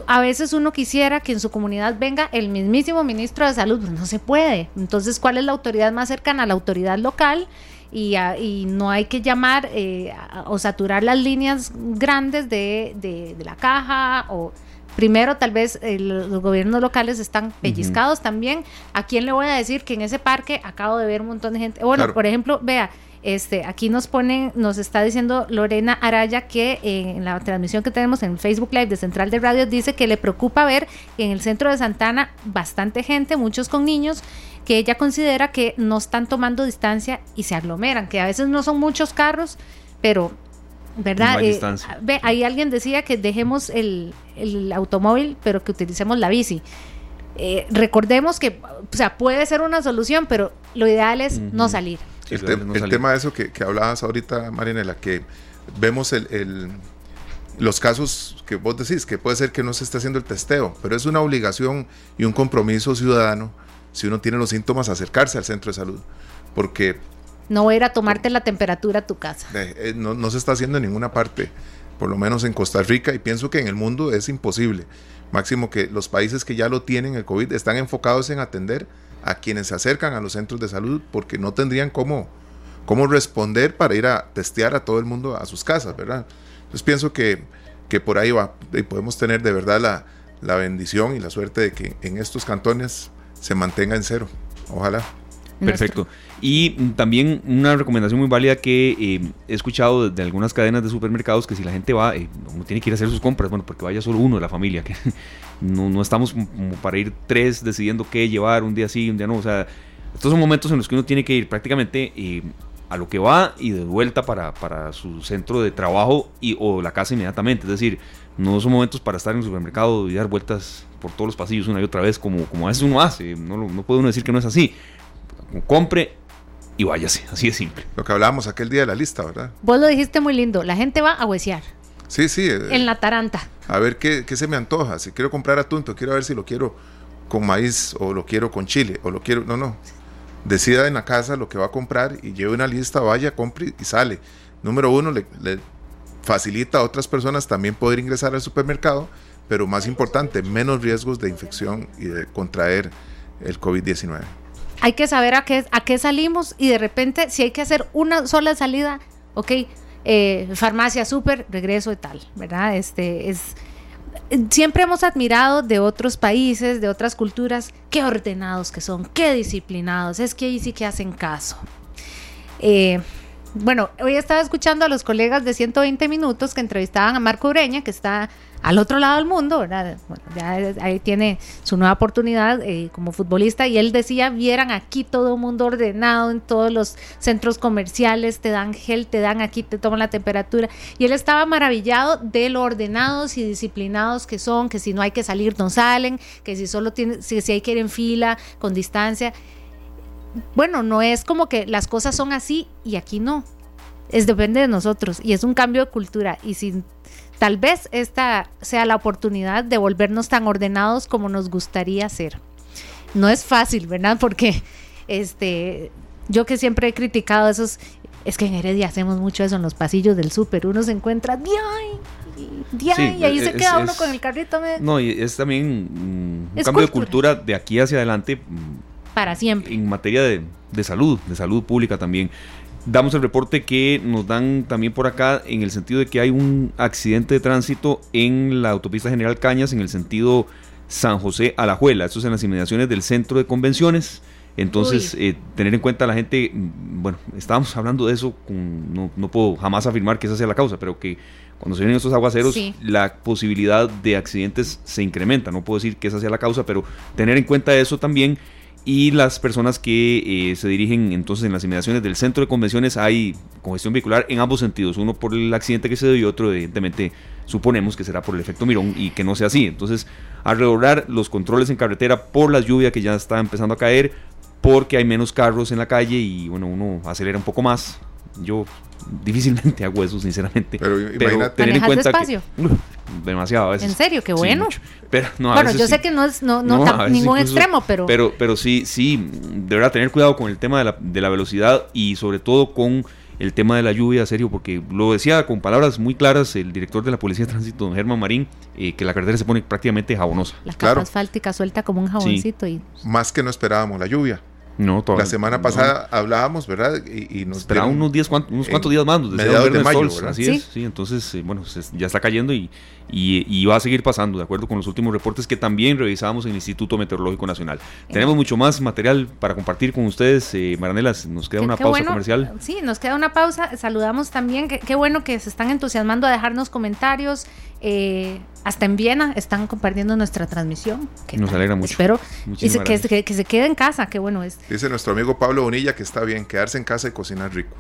a veces uno quisiera que en su comunidad venga el mismísimo ministro de salud, pues no se puede. Entonces, ¿cuál es la autoridad más cercana? La autoridad local. Y, y no hay que llamar eh, o saturar las líneas grandes de, de, la caja o primero tal vez los gobiernos locales están pellizcados también. ¿A quién le voy a decir que en ese parque acabo de ver un montón de gente? Bueno, por ejemplo, vea, este, aquí nos ponen, nos está diciendo Lorena Araya que eh, en la transmisión que tenemos en Facebook Live de Central de Radio dice que le preocupa ver en el centro de Santana bastante gente, muchos con niños, que ella considera que no están tomando distancia y se aglomeran, que a veces no son muchos carros, pero ¿verdad? hay, eh, ve, ahí alguien decía que dejemos el, automóvil, pero que utilicemos la bici. Eh, recordemos que, o sea, puede ser una solución, pero lo ideal es no salir. El, tema de eso que, hablabas ahorita, Marinela, que vemos el, los casos que vos decís, que puede ser que no se esté haciendo el testeo, pero es una obligación y un compromiso ciudadano, si uno tiene los síntomas, acercarse al centro de salud, porque... No voy a ir a tomarte la temperatura a tu casa. Eh, no, no se está haciendo en ninguna parte, por lo menos en Costa Rica, y pienso que en el mundo es imposible. Máximo que los países que ya lo tienen, el COVID, están enfocados en atender a quienes se acercan a los centros de salud porque no tendrían cómo, cómo responder para ir a testear a todo el mundo a sus casas, ¿verdad? Entonces pienso que, que por ahí va y podemos tener de verdad la, la bendición y la suerte de que en estos cantones se mantenga en cero. Ojalá. Perfecto. Y también una recomendación muy válida que eh, he escuchado de, algunas cadenas de supermercados que si la gente va, eh, no tiene que ir a hacer sus compras, bueno, porque vaya solo uno de la familia, que no, no estamos como para ir tres decidiendo qué llevar un día sí, un día no, o sea, estos son momentos en los que uno tiene que ir prácticamente eh, a lo que va y de vuelta para, para su centro de trabajo y, o la casa inmediatamente, es decir, no son momentos para estar en el supermercado y dar vueltas por todos los pasillos una y otra vez como, como a veces uno hace, no, no puede uno decir que no es así compre y váyase, así de simple. Lo que hablábamos aquel día de la lista, ¿verdad? Vos lo dijiste muy lindo, la gente va a huesear. Sí, sí. Eh, en la taranta. A ver qué, qué, se me antoja. Si quiero comprar atún, quiero ver si lo quiero con maíz o lo quiero con chile o lo quiero... No, no. Decida en la casa lo que va a comprar y lleve una lista, vaya, compre y sale. Número uno, le, le facilita a otras personas también poder ingresar al supermercado, pero más importante, menos riesgos de infección y de contraer el COVID-19 hay que saber a qué, a qué salimos y de repente si hay que hacer una sola salida, ok, eh, farmacia, súper, regreso y tal, ¿verdad? Este es siempre hemos admirado de otros países, de otras culturas, qué ordenados que son, qué disciplinados, es que ahí sí que hacen caso. Eh, bueno, hoy estaba escuchando a los colegas de 120 minutos que entrevistaban a Marco Ureña, que está al otro lado del mundo, ¿verdad? ya ahí tiene su nueva oportunidad eh, como futbolista y él decía, vieran aquí todo el mundo ordenado en todos los centros comerciales, te dan gel, te dan aquí, te toman la temperatura. Y él estaba maravillado de lo ordenados y disciplinados que son, que si no hay que salir no salen, que si solo tiene, si, si hay que ir en fila, con distancia. Bueno, no es como que las cosas son así y aquí no. Es depende de nosotros y es un cambio de cultura y sin Tal vez esta sea la oportunidad de volvernos tan ordenados como nos gustaría ser. No es fácil, ¿verdad? Porque este, yo que siempre he criticado esos, es que en Heredia hacemos mucho eso en los pasillos del súper, uno se encuentra, ¡Diay! y ahí se queda uno con el carrito. No, y es también un cambio de cultura de aquí hacia adelante. Mm, Para siempre. En materia de, de salud, de salud pública también. Damos el reporte que nos dan también por acá en el sentido de que hay un accidente de tránsito en la autopista General Cañas en el sentido San José Alajuela. Esto es en las inmediaciones del centro de convenciones. Entonces, eh, tener en cuenta a la gente, mm, bueno, estábamos hablando de eso, no, no, puedo jamás afirmar que esa sea la causa, pero que cuando se vienen estos aguaceros, la posibilidad de accidentes se incrementa. No puedo decir que esa sea la causa, pero tener en cuenta eso también y las personas que eh, se dirigen entonces en las inmediaciones del centro de convenciones hay congestión vehicular en ambos sentidos, uno por el accidente que se dio y otro evidentemente suponemos que será por el efecto mirón y que no sea así. Entonces, alrededor los controles en carretera por la lluvia que ya está empezando a caer, porque hay menos carros en la calle y bueno, uno acelera un poco más. Yo difícilmente hago eso, sinceramente. Pero, imagínate. tener en cuenta despacio? demasiado a veces. ¿En serio? Qué bueno. pero, no, bueno, yo sé que no es no, no, ningún extremo, pero... pero... Pero sí, sí, deberá tener cuidado con el tema de la, de la velocidad y sobre todo con el tema de la lluvia, serio, porque lo decía con palabras muy claras el director de la Policía de Tránsito, don Germán Marín, eh, que la carretera se pone prácticamente jabonosa. La capa asfáltica suelta como un jaboncito. y Más que no esperábamos la lluvia. No, La semana pasada hablábamos, ¿verdad? Y, nos esperaban unos, días, unos cuantos días más. Nos mediados de mayo, Así ¿Sí? es, sí. Entonces, eh, bueno, ya está cayendo y, y, va a seguir pasando, de acuerdo con los últimos reportes que también revisábamos en el Instituto Meteorológico Nacional. Tenemos mucho más material para compartir con ustedes. Eh, Maranelas, nos queda una pausa comercial. Sí, nos queda una pausa. Saludamos también. Qué bueno que se están entusiasmando a dejarnos comentarios. Eh, hasta en Viena están compartiendo nuestra transmisión. Nos alegra mucho. Espero y que, que, se quede en casa, qué bueno es. Dice nuestro amigo Pablo Bonilla que está bien quedarse en casa y cocinar rico.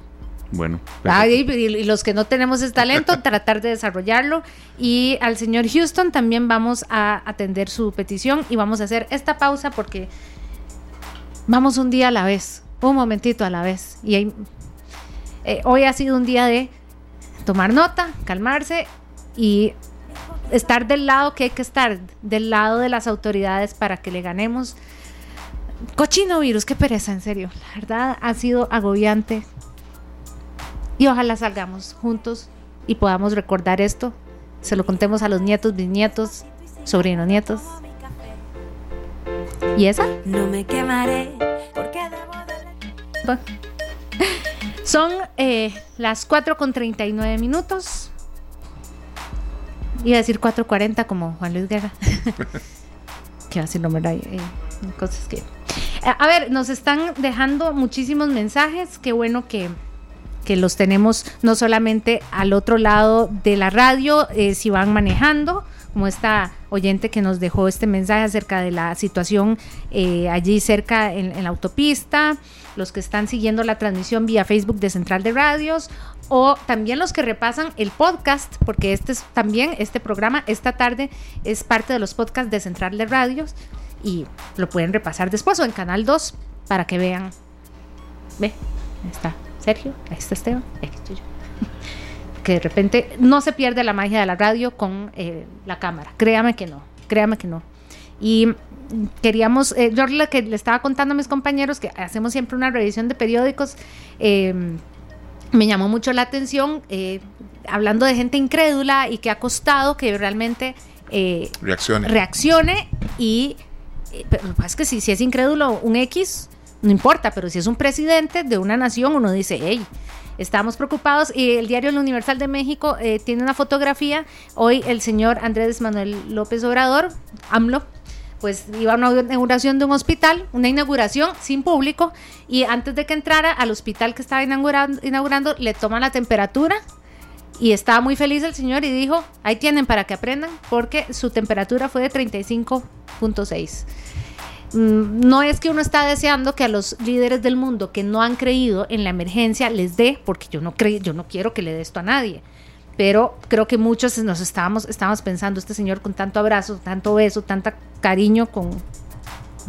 Bueno. y, los que no tenemos ese talento, tratar de desarrollarlo. Y al señor Houston también vamos a atender su petición y vamos a hacer esta pausa porque vamos un día a la vez, un momentito a la vez. Y eh, hoy ha sido un día de tomar nota, calmarse y estar del lado que hay que estar, del lado de las autoridades para que le ganemos. Cochino virus, qué pereza, en serio. La verdad ha sido agobiante. Y ojalá salgamos juntos y podamos recordar esto. Se lo contemos a los nietos, bisnietos, sobrinos, nietos. ¿Y esa? No me quemaré porque Son eh, las 4 con 39 minutos. Iba a decir 4.40 como Juan Luis Guerra. que así no me da cosas que... A ver, nos están dejando muchísimos mensajes. Qué bueno que, que los tenemos no solamente al otro lado de la radio, eh, si van manejando, como esta oyente que nos dejó este mensaje acerca de la situación eh, allí cerca en, la autopista, los que están siguiendo la transmisión vía Facebook de Central de Radios o también los que repasan el podcast, porque este es también, este programa esta tarde es parte de los podcasts de Central de Radios y lo pueden repasar después o en Canal 2 para que vean. Ve, ahí está Sergio, ahí está Esteban, aquí estoy yo. Que de repente no se pierde la magia de la radio con eh, la cámara. Créame que no, créame que no. Y queríamos, eh, yo lo que le estaba contando a mis compañeros, que hacemos siempre una revisión de periódicos, eh, me llamó mucho la atención, eh, hablando de gente incrédula y que ha costado que realmente eh, reaccione. reaccione y eh, pero es que si, si es incrédulo un X, no importa, pero si es un presidente de una nación, uno dice, hey, estamos preocupados y el diario El Universal de México tiene una fotografía, hoy el señor Andrés Manuel López Obrador, AMLO, pues iba a una inauguración de un hospital, una inauguración sin público, y antes de que entrara al hospital que estaba inaugurando, inaugurando le toman la temperatura y estaba muy feliz el señor y dijo, ahí tienen para que aprendan, porque su temperatura fue de 35.6. Mm, no es que uno está deseando que a los líderes del mundo que no han creído en la emergencia les dé, porque yo no creo, yo no quiero que le dé esto a nadie. Pero creo que muchos nos estábamos, estábamos pensando, este señor con tanto abrazo, tanto beso, tanta cariño con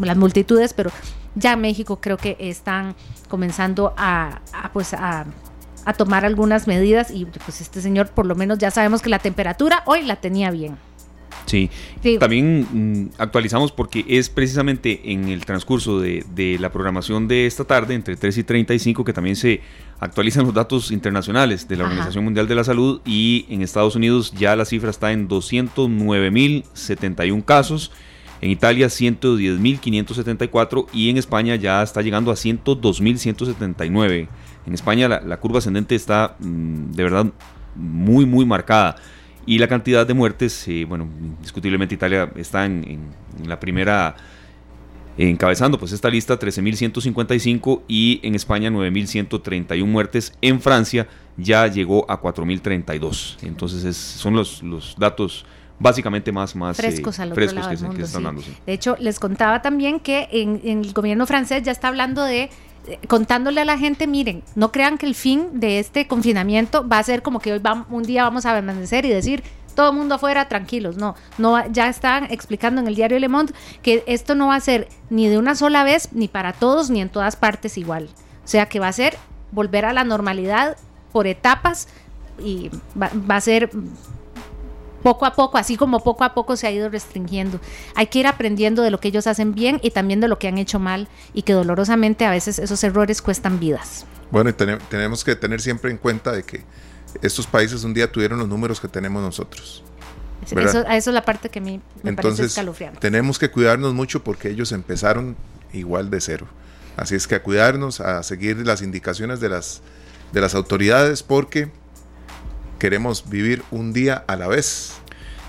las multitudes, pero ya México creo que están comenzando a, pues a tomar algunas medidas y pues este señor por lo menos ya sabemos que la temperatura hoy la tenía bien. Sí. También mm, actualizamos porque es precisamente en el transcurso de, la programación de esta tarde, entre 3 y 35, que también se actualizan los datos internacionales de la Organización Mundial de la Salud y en Estados Unidos ya la cifra está en 209.071 casos. En Italia 110.574 y en España ya está llegando a 102.179. En España la, curva ascendente está mm, de verdad muy muy marcada. Y la cantidad de muertes, eh, bueno, indiscutiblemente Italia está en, la primera, encabezando pues esta lista, 13.155 y en España 9.131 muertes. En Francia ya llegó a 4.032. Entonces son los, los datos básicamente más, más eh, frescos, frescos que, se, están dando. De hecho, les contaba también que en, el gobierno francés ya está hablando de contándole a la gente, miren, no crean que el fin de este confinamiento va a ser como que hoy un día vamos a amanecer y decir todo el mundo afuera tranquilos, no, no ya están explicando en el diario Le Monde que esto no va a ser ni de una sola vez ni para todos ni en todas partes igual. O sea, que va a ser volver a la normalidad por etapas y va a ser poco a poco, así como poco a poco se ha ido restringiendo. Hay que ir aprendiendo de lo que ellos hacen bien y también de lo que han hecho mal y que dolorosamente a veces esos errores cuestan vidas. Bueno, y tenemos que tener siempre en cuenta de que estos países un día tuvieron los números que tenemos nosotros. Eso, eso, es la parte que a mí me Entonces, parece. Tenemos que cuidarnos mucho porque ellos empezaron igual de cero. Así es que a cuidarnos, a seguir las indicaciones de las, de las autoridades porque queremos vivir un día a la vez.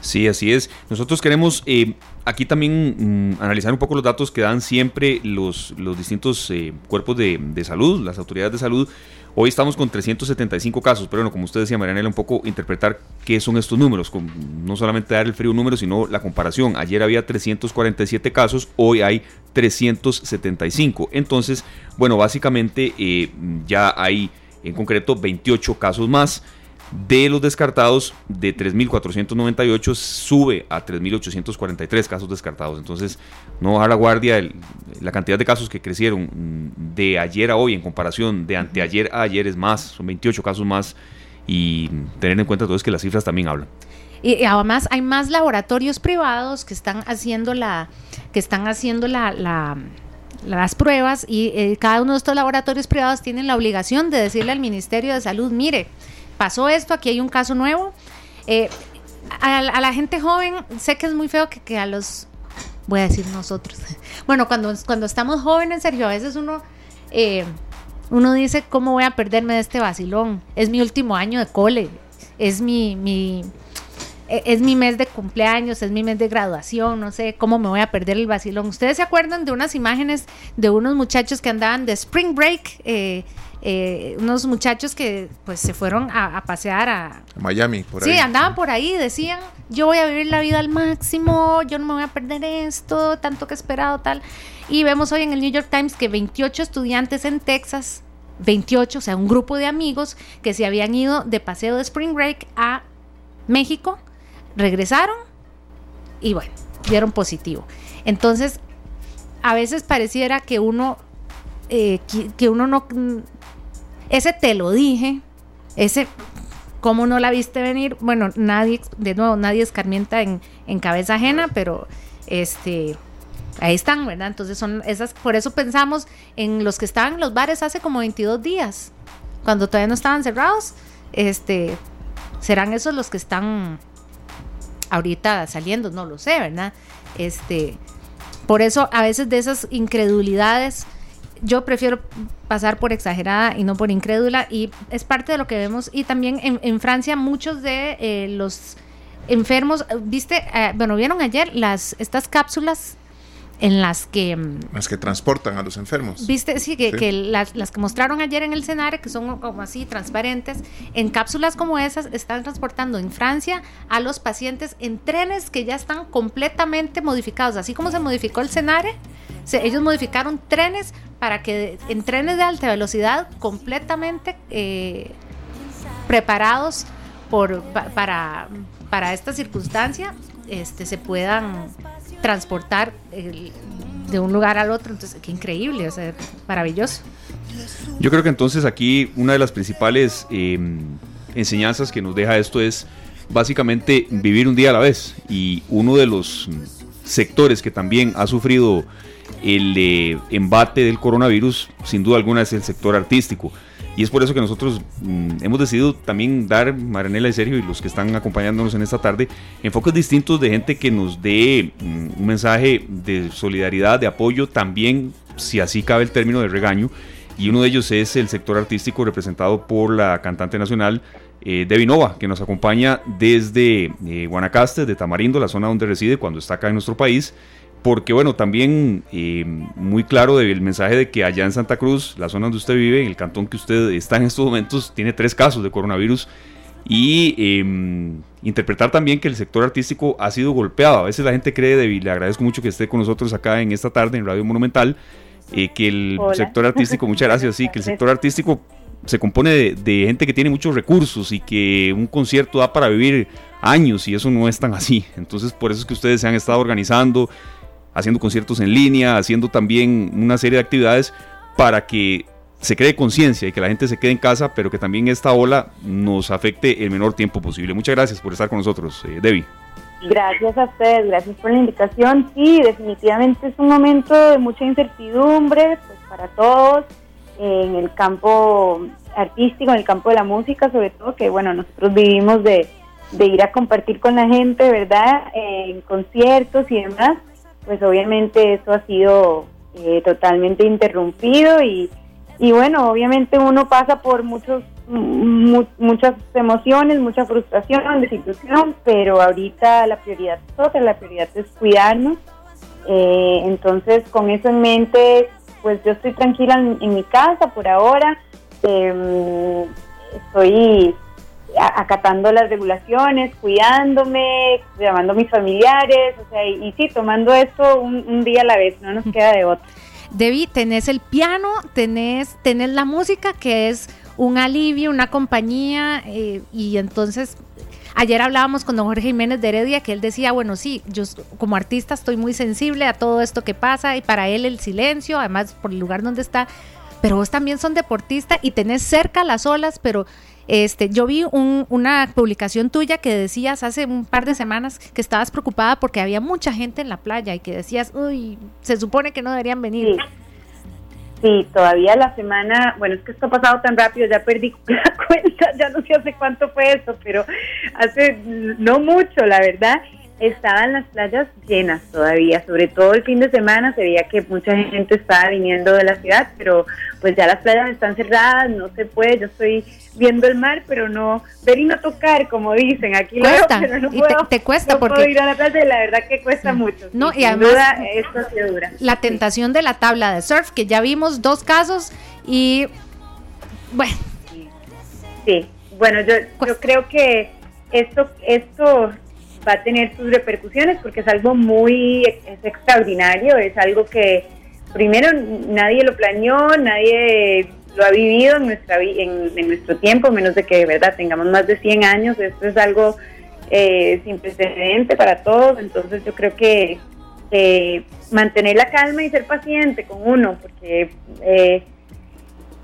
Sí, así es. Nosotros queremos eh, aquí también mm, analizar un poco los datos que dan siempre los, los distintos eh, cuerpos de, salud, las autoridades de salud. Hoy estamos con 375 casos, pero bueno, como usted decía, Marianela, un poco interpretar qué son estos números, con, no solamente dar el frío número, sino la comparación. Ayer había 347 casos, hoy hay 375. Entonces, bueno, básicamente eh, ya hay en concreto 28 casos más. De los descartados, de 3.498 sube a 3.843 casos descartados. Entonces, no bajar la guardia, la cantidad de casos que crecieron de ayer a hoy en comparación de anteayer a ayer es más, son 28 casos más. Y tener en cuenta entonces que las cifras también hablan. Y además hay más laboratorios privados que están haciendo la, que están haciendo la, las pruebas y eh, cada uno de estos laboratorios privados tienen la obligación de decirle al Ministerio de Salud, mire, pasó esto, aquí hay un caso nuevo. Eh, a, la gente joven, sé que es muy feo que, a los, voy a decir nosotros, bueno, cuando, cuando estamos jóvenes, Sergio, a veces uno, eh, uno dice, ¿cómo voy a perderme de este vacilón? Es mi último año de cole, es mi, mi, e, es mi mes de cumpleaños, es mi mes de graduación, no sé cómo me voy a perder el vacilón. ¿Ustedes se acuerdan de unas imágenes de unos muchachos que andaban de Spring Break? Eh, eh, unos muchachos que pues se fueron a, pasear a, Miami, por ahí. Sí, andaban por ahí, decían, yo voy a vivir la vida al máximo, yo no me voy a perder esto, tanto que he esperado, tal. Y vemos hoy en el New York Times que 28 estudiantes en Texas, 28, o sea, un grupo de amigos que se habían ido de paseo de Spring Break a México, regresaron y bueno, dieron positivo. Entonces, a veces pareciera que uno, eh, que uno no ese te lo dije, ese ¿cómo no la viste venir? Bueno, nadie, de nuevo, nadie escarmienta en, en cabeza ajena, pero este ahí están, ¿verdad? Entonces son esas, por eso pensamos en los que estaban en los bares hace como 22 días, cuando todavía no estaban cerrados, este, serán esos los que están ahorita saliendo, no lo sé, ¿verdad? Este, por eso a veces de esas incredulidades yo prefiero pasar por exagerada y no por incrédula y es parte de lo que vemos y también en, Francia muchos de eh, los enfermos, viste, eh, bueno, vieron ayer las estas cápsulas en las que... Mm, las que transportan a los enfermos. Viste, sí, que, las, las, que mostraron ayer en el escenario, que son como así transparentes, en cápsulas como esas están transportando en Francia a los pacientes en trenes que ya están completamente modificados, así como se modificó el escenario. ellos modificaron trenes para que en trenes de alta velocidad completamente eh, preparados por, para, para esta circunstancia este, se puedan transportar de un lugar al otro. Entonces, qué increíble, o sea, maravilloso. Yo creo que entonces aquí una de las principales em, enseñanzas que nos deja esto es básicamente vivir un día a la vez. Y uno de los sectores que también ha sufrido el eh, embate del coronavirus, sin duda alguna, es el sector artístico. Y es por eso que nosotros mm, hemos decidido también dar, Maranela y Sergio y los que están acompañándonos en esta tarde, enfoques distintos de gente que nos dé mm, un mensaje de solidaridad, de apoyo, también, si así cabe el término de regaño. Y uno de ellos es el sector artístico representado por la cantante nacional eh, Debbie Nova, que nos acompaña desde eh, Guanacaste, de Tamarindo, la zona donde reside cuando está acá en nuestro país porque bueno, también eh, muy claro el mensaje de que allá en Santa Cruz, la zona donde usted vive, en el cantón que usted está en estos momentos, tiene tres casos de coronavirus y em, interpretar también que el sector artístico ha sido golpeado. A veces la gente cree, le agradezco mucho que esté con nosotros acá en esta tarde en Radio Monumental, eh, que el sector artístico, muchas gracias, sí, que el sector artístico se compone de, de gente que tiene muchos recursos y que un concierto da para vivir años y eso no es tan así. Entonces por eso es que ustedes se han estado organizando haciendo conciertos en línea, haciendo también una serie de actividades para que se cree conciencia y que la gente se quede en casa, pero que también esta ola nos afecte el menor tiempo posible. Muchas gracias por estar con nosotros, eh, Debbie. Gracias a ustedes, gracias por la invitación. Sí, definitivamente es un momento de mucha incertidumbre pues, para todos en el campo artístico, en el campo de la música, sobre todo que bueno, nosotros vivimos de, de ir a compartir con la gente, ¿verdad? en conciertos y demás pues obviamente eso ha sido eh, totalmente interrumpido y, y bueno, obviamente uno pasa por muchos muchas emociones, mucha frustración, desilusión, pero ahorita la prioridad es otra, la prioridad es cuidarnos. Eh, entonces, con eso en mente, pues yo estoy tranquila en, mi casa por ahora. Eh, estoy acatando las regulaciones, cuidándome, llamando a mis familiares, o sea, y, sí, tomando esto un, día a la vez, no nos queda de otro. Debbie, tenés el piano, tenés, tenés la música, que es un alivio, una compañía, eh, y entonces ayer hablábamos con don Jorge Jiménez de Heredia, que él decía, bueno, sí, yo como artista estoy muy sensible a todo esto que pasa, y para él el silencio, además por el lugar donde está, pero vos también son deportista y tenés cerca las olas, pero este, yo vi una publicación tuya que decías hace un par de semanas que estabas preocupada porque había mucha gente en la playa y que decías, uy, se supone que no deberían venir. Sí. todavía la semana, bueno, es que esto ha pasado tan rápido, ya perdí la cuenta, ya no sé hace cuánto fue eso, pero hace no mucho, la verdad estaban las playas llenas todavía, sobre todo el fin de semana se veía que mucha gente estaba viniendo de la ciudad, pero pues ya las playas están cerradas, no se puede, yo estoy viendo el mar, pero no ver y no tocar, como dicen, aquí cuesta, pero no puedo, te, cuesta porque ir a la playa, la verdad que cuesta mucho. No, y además esto dura. La tentación de la tabla de surf, que ya vimos dos casos y bueno. Sí, bueno, yo, yo creo que esto, esto va a tener sus repercusiones porque es algo muy es extraordinario, es algo que primero nadie lo planeó, nadie lo ha vivido en, nuestra, en, nuestro tiempo, menos de que de verdad tengamos más de 100 años, esto es algo eh, sin precedente para todos, entonces yo creo que eh, mantener la calma y ser paciente con uno, porque eh,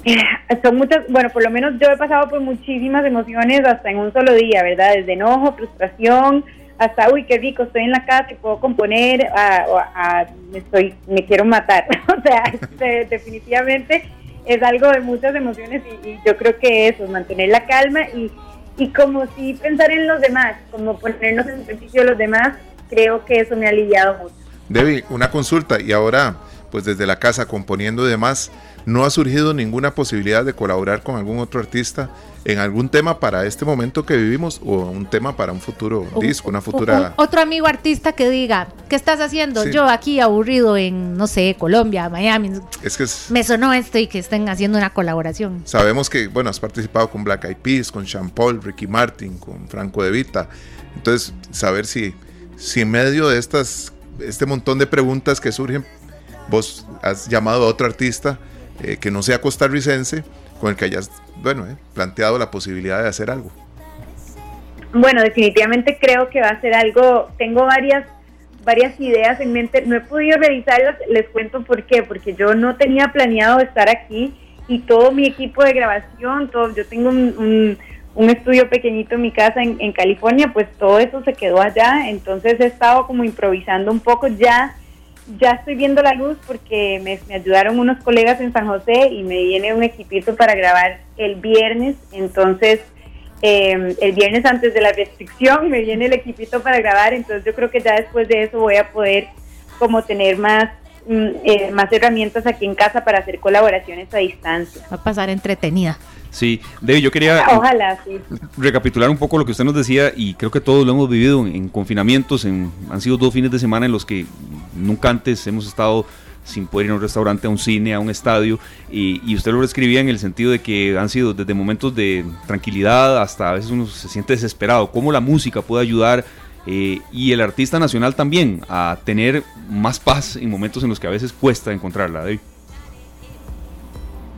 son muchas, bueno, por lo menos yo he pasado por muchísimas emociones hasta en un solo día, ¿verdad? Desde enojo, frustración, hasta, uy, qué rico, estoy en la casa y puedo componer, a, me, estoy, me quiero matar. o sea, este, definitivamente es algo de muchas emociones y, yo creo que eso, mantener la calma y, y como si pensar en los demás, como ponernos en beneficio de los demás, creo que eso me ha aliviado mucho. Debbie, una consulta y ahora pues desde la casa componiendo y demás, ¿no ha surgido ninguna posibilidad de colaborar con algún otro artista en algún tema para este momento que vivimos o un tema para un futuro disco, una futura... otro amigo artista que diga, ¿qué estás haciendo? Yo aquí aburrido en, no sé, Colombia, Miami. Es que me sonó esto y que estén haciendo una colaboración. Sabemos que, bueno, has participado con Black Eyed Peas, con Sean Paul, Ricky Martin, con Franco De Vita. Entonces, saber si, si en medio de estas, este montón de preguntas que surgen, vos has llamado a otro artista eh, que no sea costarricense con el que hayas, bueno, eh, planteado la posibilidad de hacer algo. Bueno, definitivamente creo que va a ser algo, tengo varias varias ideas en mente, no he podido revisarlas, les cuento por qué, porque yo no tenía planeado estar aquí y todo mi equipo de grabación, todo, yo tengo un, un, estudio pequeñito en mi casa en, en, California, pues todo eso se quedó allá, entonces he estado como improvisando un poco ya ya estoy viendo la luz porque me, ayudaron unos colegas en San José y me viene un equipito para grabar el viernes. Entonces, em, el viernes antes de la restricción me viene el equipito para grabar. Entonces, yo creo que ya después de eso voy a poder como tener más mm, eh, más herramientas aquí en casa para hacer colaboraciones a distancia. Va a pasar entretenida. Sí, David, yo quería Ojalá, sí. recapitular un poco lo que usted nos decía y creo que todos lo hemos vivido en, confinamientos, en, han sido dos fines de semana en los que nunca antes hemos estado sin poder ir a un restaurante, a un cine, a un estadio, y, usted lo escribía en el sentido de que han sido desde momentos de tranquilidad hasta a veces uno se siente desesperado, cómo la música puede ayudar eh, y el artista nacional también a tener más paz en momentos en los que a veces cuesta encontrarla, David.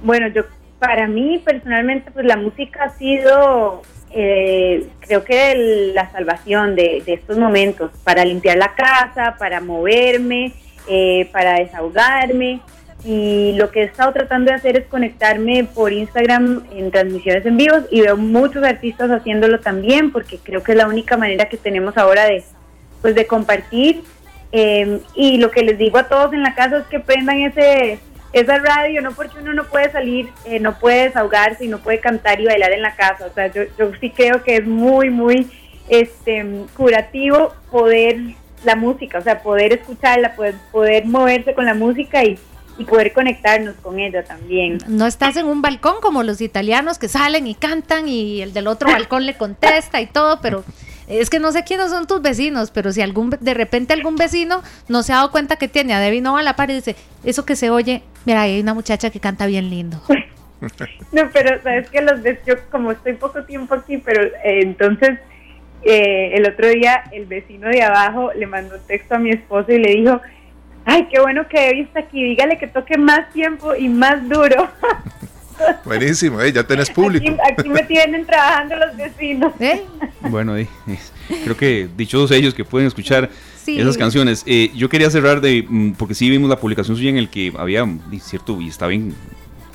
Bueno, yo para mí personalmente, pues la música ha sido, eh, creo que la salvación de, estos momentos, para limpiar la casa, para moverme, eh, para desahogarme. Y lo que he estado tratando de hacer es conectarme por Instagram en transmisiones en vivo y veo muchos artistas haciéndolo también porque creo que es la única manera que tenemos ahora de, pues, de compartir. Eh, y lo que les digo a todos en la casa es que prendan ese esa radio, no porque uno no puede salir, eh, no puede desahogarse y no puede cantar y bailar en la casa. O sea, yo, yo sí creo que es muy, muy este, curativo poder la música, o sea, poder escucharla, poder, poder moverse con la música y, y poder conectarnos con ella también. No estás en un balcón como los italianos que salen y cantan y el del otro balcón le contesta y todo, pero es que no sé quiénes son tus vecinos, pero si algún de repente algún vecino no se ha dado cuenta que tiene a Debbie a la par y dice, eso que se oye, mira, hay una muchacha que canta bien lindo. no, pero sabes que los yo como estoy poco tiempo aquí, pero eh, entonces eh, el otro día el vecino de abajo le mandó un texto a mi esposo y le dijo, ay, qué bueno que Debbie está aquí, dígale que toque más tiempo y más duro. Buenísimo, eh, ya tenés público. Aquí, me tienen trabajando los vecinos. ¿Eh? Bueno, creo que dichosos ellos que pueden escuchar esas canciones. Eh, yo quería cerrar de, mm, porque sí vimos la publicación suya en el que había, cierto, y está bien,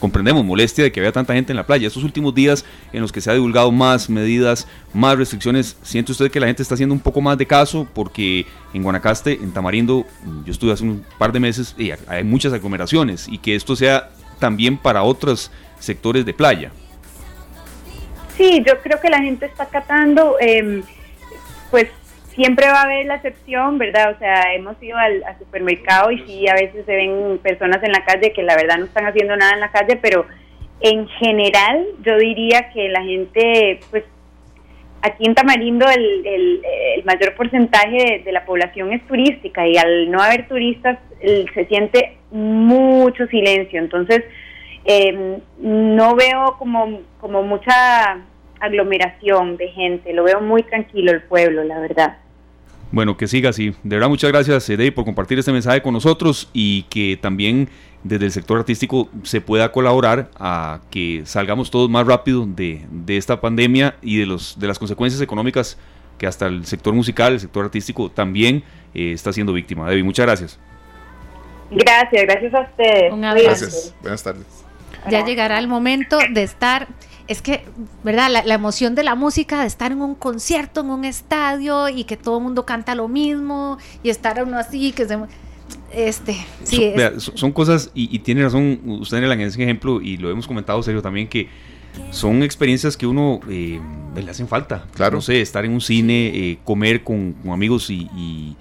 comprendemos molestia de que había tanta gente en la playa. Estos últimos días en los que se ha divulgado más medidas, más restricciones, ¿siente usted que la gente está haciendo un poco más de caso? Porque en Guanacaste, en Tamarindo, yo estuve hace un par de meses y hay muchas aglomeraciones y que esto sea también para otros sectores de playa. Sí, yo creo que la gente está catando, em, pues siempre va a haber la excepción, ¿verdad? O sea, hemos ido al, supermercado y sí, a veces se ven personas en la calle que la verdad no están haciendo nada en la calle, pero en general yo diría que la gente, pues aquí en Tamarindo el, el, mayor porcentaje de, la población es turística y al no haber turistas se siente mucho silencio. Entonces, eh, no veo como, como mucha aglomeración de gente, lo veo muy tranquilo el pueblo, la verdad. Bueno, que siga así. De verdad, muchas gracias, Edey, por compartir este mensaje con nosotros y que también desde el sector artístico se pueda colaborar a que salgamos todos más rápido de, de esta pandemia y de, los, de las consecuencias económicas que hasta el sector musical, el sector artístico también eh, está siendo víctima. Debbie, muchas gracias. Gracias, gracias a ustedes. Un abrazo. Gracias. Buenas tardes ya llegará el momento de estar es que, ¿verdad? La, emoción de la música, de estar en un concierto, en un estadio y que todo el mundo canta lo mismo y estar uno así, que se... Este, sí. Son, cosas, y, tiene razón usted en el ejemplo, y lo hemos comentado serio también, que son experiencias que uno eh, le hacen falta. Claro. No sé, estar en un cine, eh, comer con, amigos y y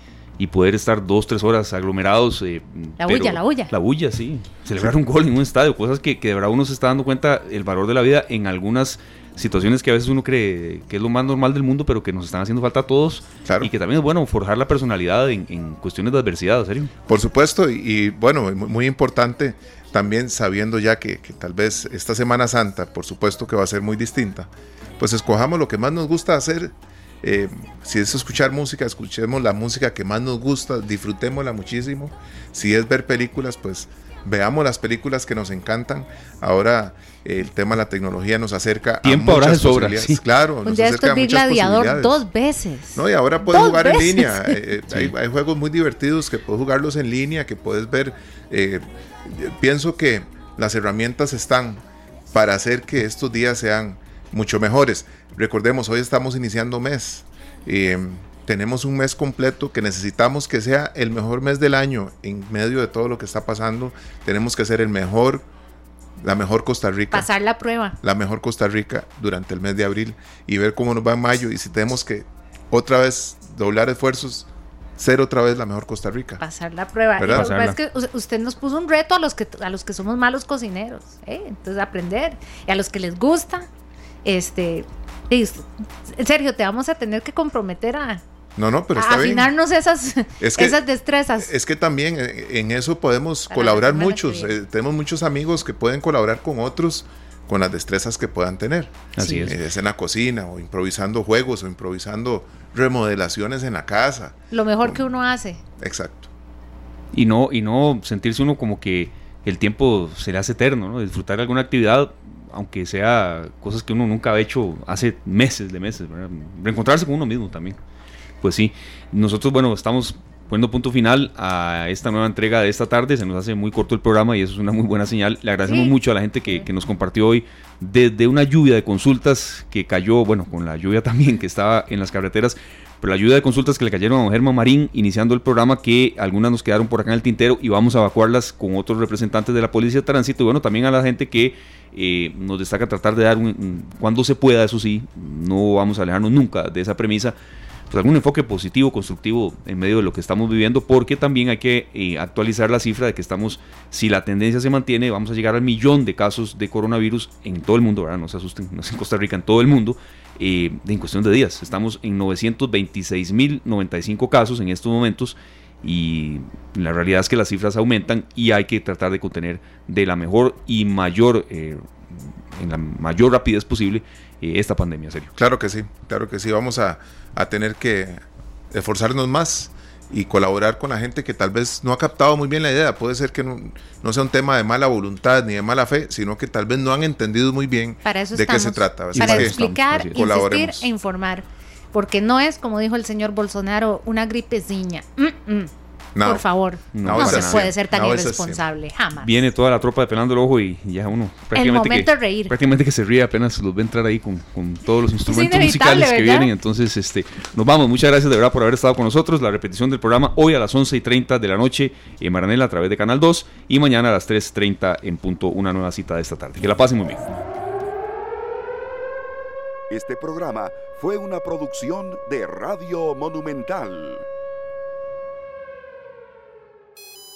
poder estar dos, tres horas aglomerados. Eh, la bulla, la bulla. La bulla, sí. Celebrar un gol en un estadio, cosas que, que de verdad uno se está dando cuenta el valor de la vida en algunas situaciones que a veces uno cree que es lo más normal del mundo, pero que nos están haciendo falta a todos. Y que también es bueno forjar la personalidad en, cuestiones de adversidad, serio? Por supuesto, y, bueno, muy, importante también sabiendo ya que, que, tal vez esta Semana Santa, por supuesto que va a ser muy distinta, pues escojamos lo que más nos gusta hacer eh, si es escuchar música, escuchemos la música que más nos gusta, disfrutémosla muchísimo. Si es ver películas, pues veamos las películas que nos encantan. Ahora el tema de la tecnología nos acerca Tiempo a muchas ahora posibilidades. Claro, nos acerca a muchas gladiador dos veces. No, y ahora puedes jugar en línea. Eh, eh, hay, juegos muy divertidos que puedes jugarlos en línea, que puedes ver. pienso que las herramientas están para hacer que estos días sean mucho mejores. Recordemos, hoy estamos iniciando mes. y tenemos un mes completo que necesitamos que sea el mejor mes del año en medio de todo lo que está pasando. Tenemos que ser el mejor, la mejor Costa Rica. Pasar la prueba. La mejor Costa Rica durante el mes de abril y ver cómo nos va en mayo y si tenemos que otra vez doblar esfuerzos ser otra vez la mejor Costa Rica. Pasar la prueba. es que usted nos puso un reto a los que a los que somos malos cocineros, ¿eh? entonces aprender y a los que les gusta, este, Sergio, te vamos a tener que comprometer a, no, no, pero afinarnos Esas, esas destrezas. Es que también eh, en eso podemos colaborar muchos. Eh, tenemos muchos amigos que pueden colaborar con otros con las destrezas que puedan tener. Así es. es. en la cocina o improvisando juegos o improvisando remodelaciones en la casa. Lo mejor que uno hace. Exacto. Y no, y no sentirse uno como que el tiempo se le hace eterno, ¿no? Disfrutar alguna actividad aunque sea cosas que uno nunca ha hecho hace meses de meses, reencontrarse con uno mismo también. Pues sí, nosotros, bueno, estamos poniendo punto final a esta nueva entrega de esta tarde. Se nos hace muy corto el programa y eso es una muy buena señal. Le agradecemos mucho a la gente que, que, nos compartió hoy desde una lluvia de consultas que cayó, bueno, con la lluvia también que estaba en las carreteras, pero la ayuda de consultas que le cayeron a Germán Marín iniciando el programa, que algunas nos quedaron por acá en el tintero y vamos a evacuarlas con otros representantes de la Policía de Tránsito y bueno, también a la gente que eh, nos destaca tratar de dar, un, cuando se pueda, eso sí, no vamos a alejarnos nunca de esa premisa, pues algún enfoque positivo, constructivo en medio de lo que estamos viviendo, porque también hay que eh, actualizar la cifra de que estamos, si la tendencia se mantiene, vamos a llegar al millón de casos de coronavirus en todo el mundo, ¿verdad? No se asusten, no es en Costa Rica, en todo el mundo. Eh, en cuestión de días. Estamos en 926.095 casos en estos momentos y la realidad es que las cifras aumentan y hay que tratar de contener de la mejor y mayor, eh, en la mayor rapidez posible eh, esta pandemia, serio. Claro que sí, claro que sí. Vamos a, a tener que esforzarnos más y colaborar con la gente que tal vez no ha captado muy bien la idea. Puede ser que no, sea un tema de mala voluntad ni de mala fe, sino que tal vez no han entendido muy bien de qué se trata. para explicar, insistir e informar. Porque no es, como dijo el señor Bolsonaro, una gripeciña. Mm, mm. Por favor, no, se puede ser tan irresponsable, jamás. Viene toda la tropa de pelando el ojo y ya uno prácticamente, que, reír. prácticamente que se ríe apenas los ve entrar ahí con, todos los instrumentos musicales que vienen. Entonces, este, nos vamos. Muchas gracias de verdad por haber estado con nosotros. La repetición del programa hoy a las 11 y 30 de la noche en Maranela a través de Canal 2 y mañana a las 3.30 en punto una nueva cita de esta tarde. Que la pasen muy bien. Este programa fue una producción de Radio Monumental.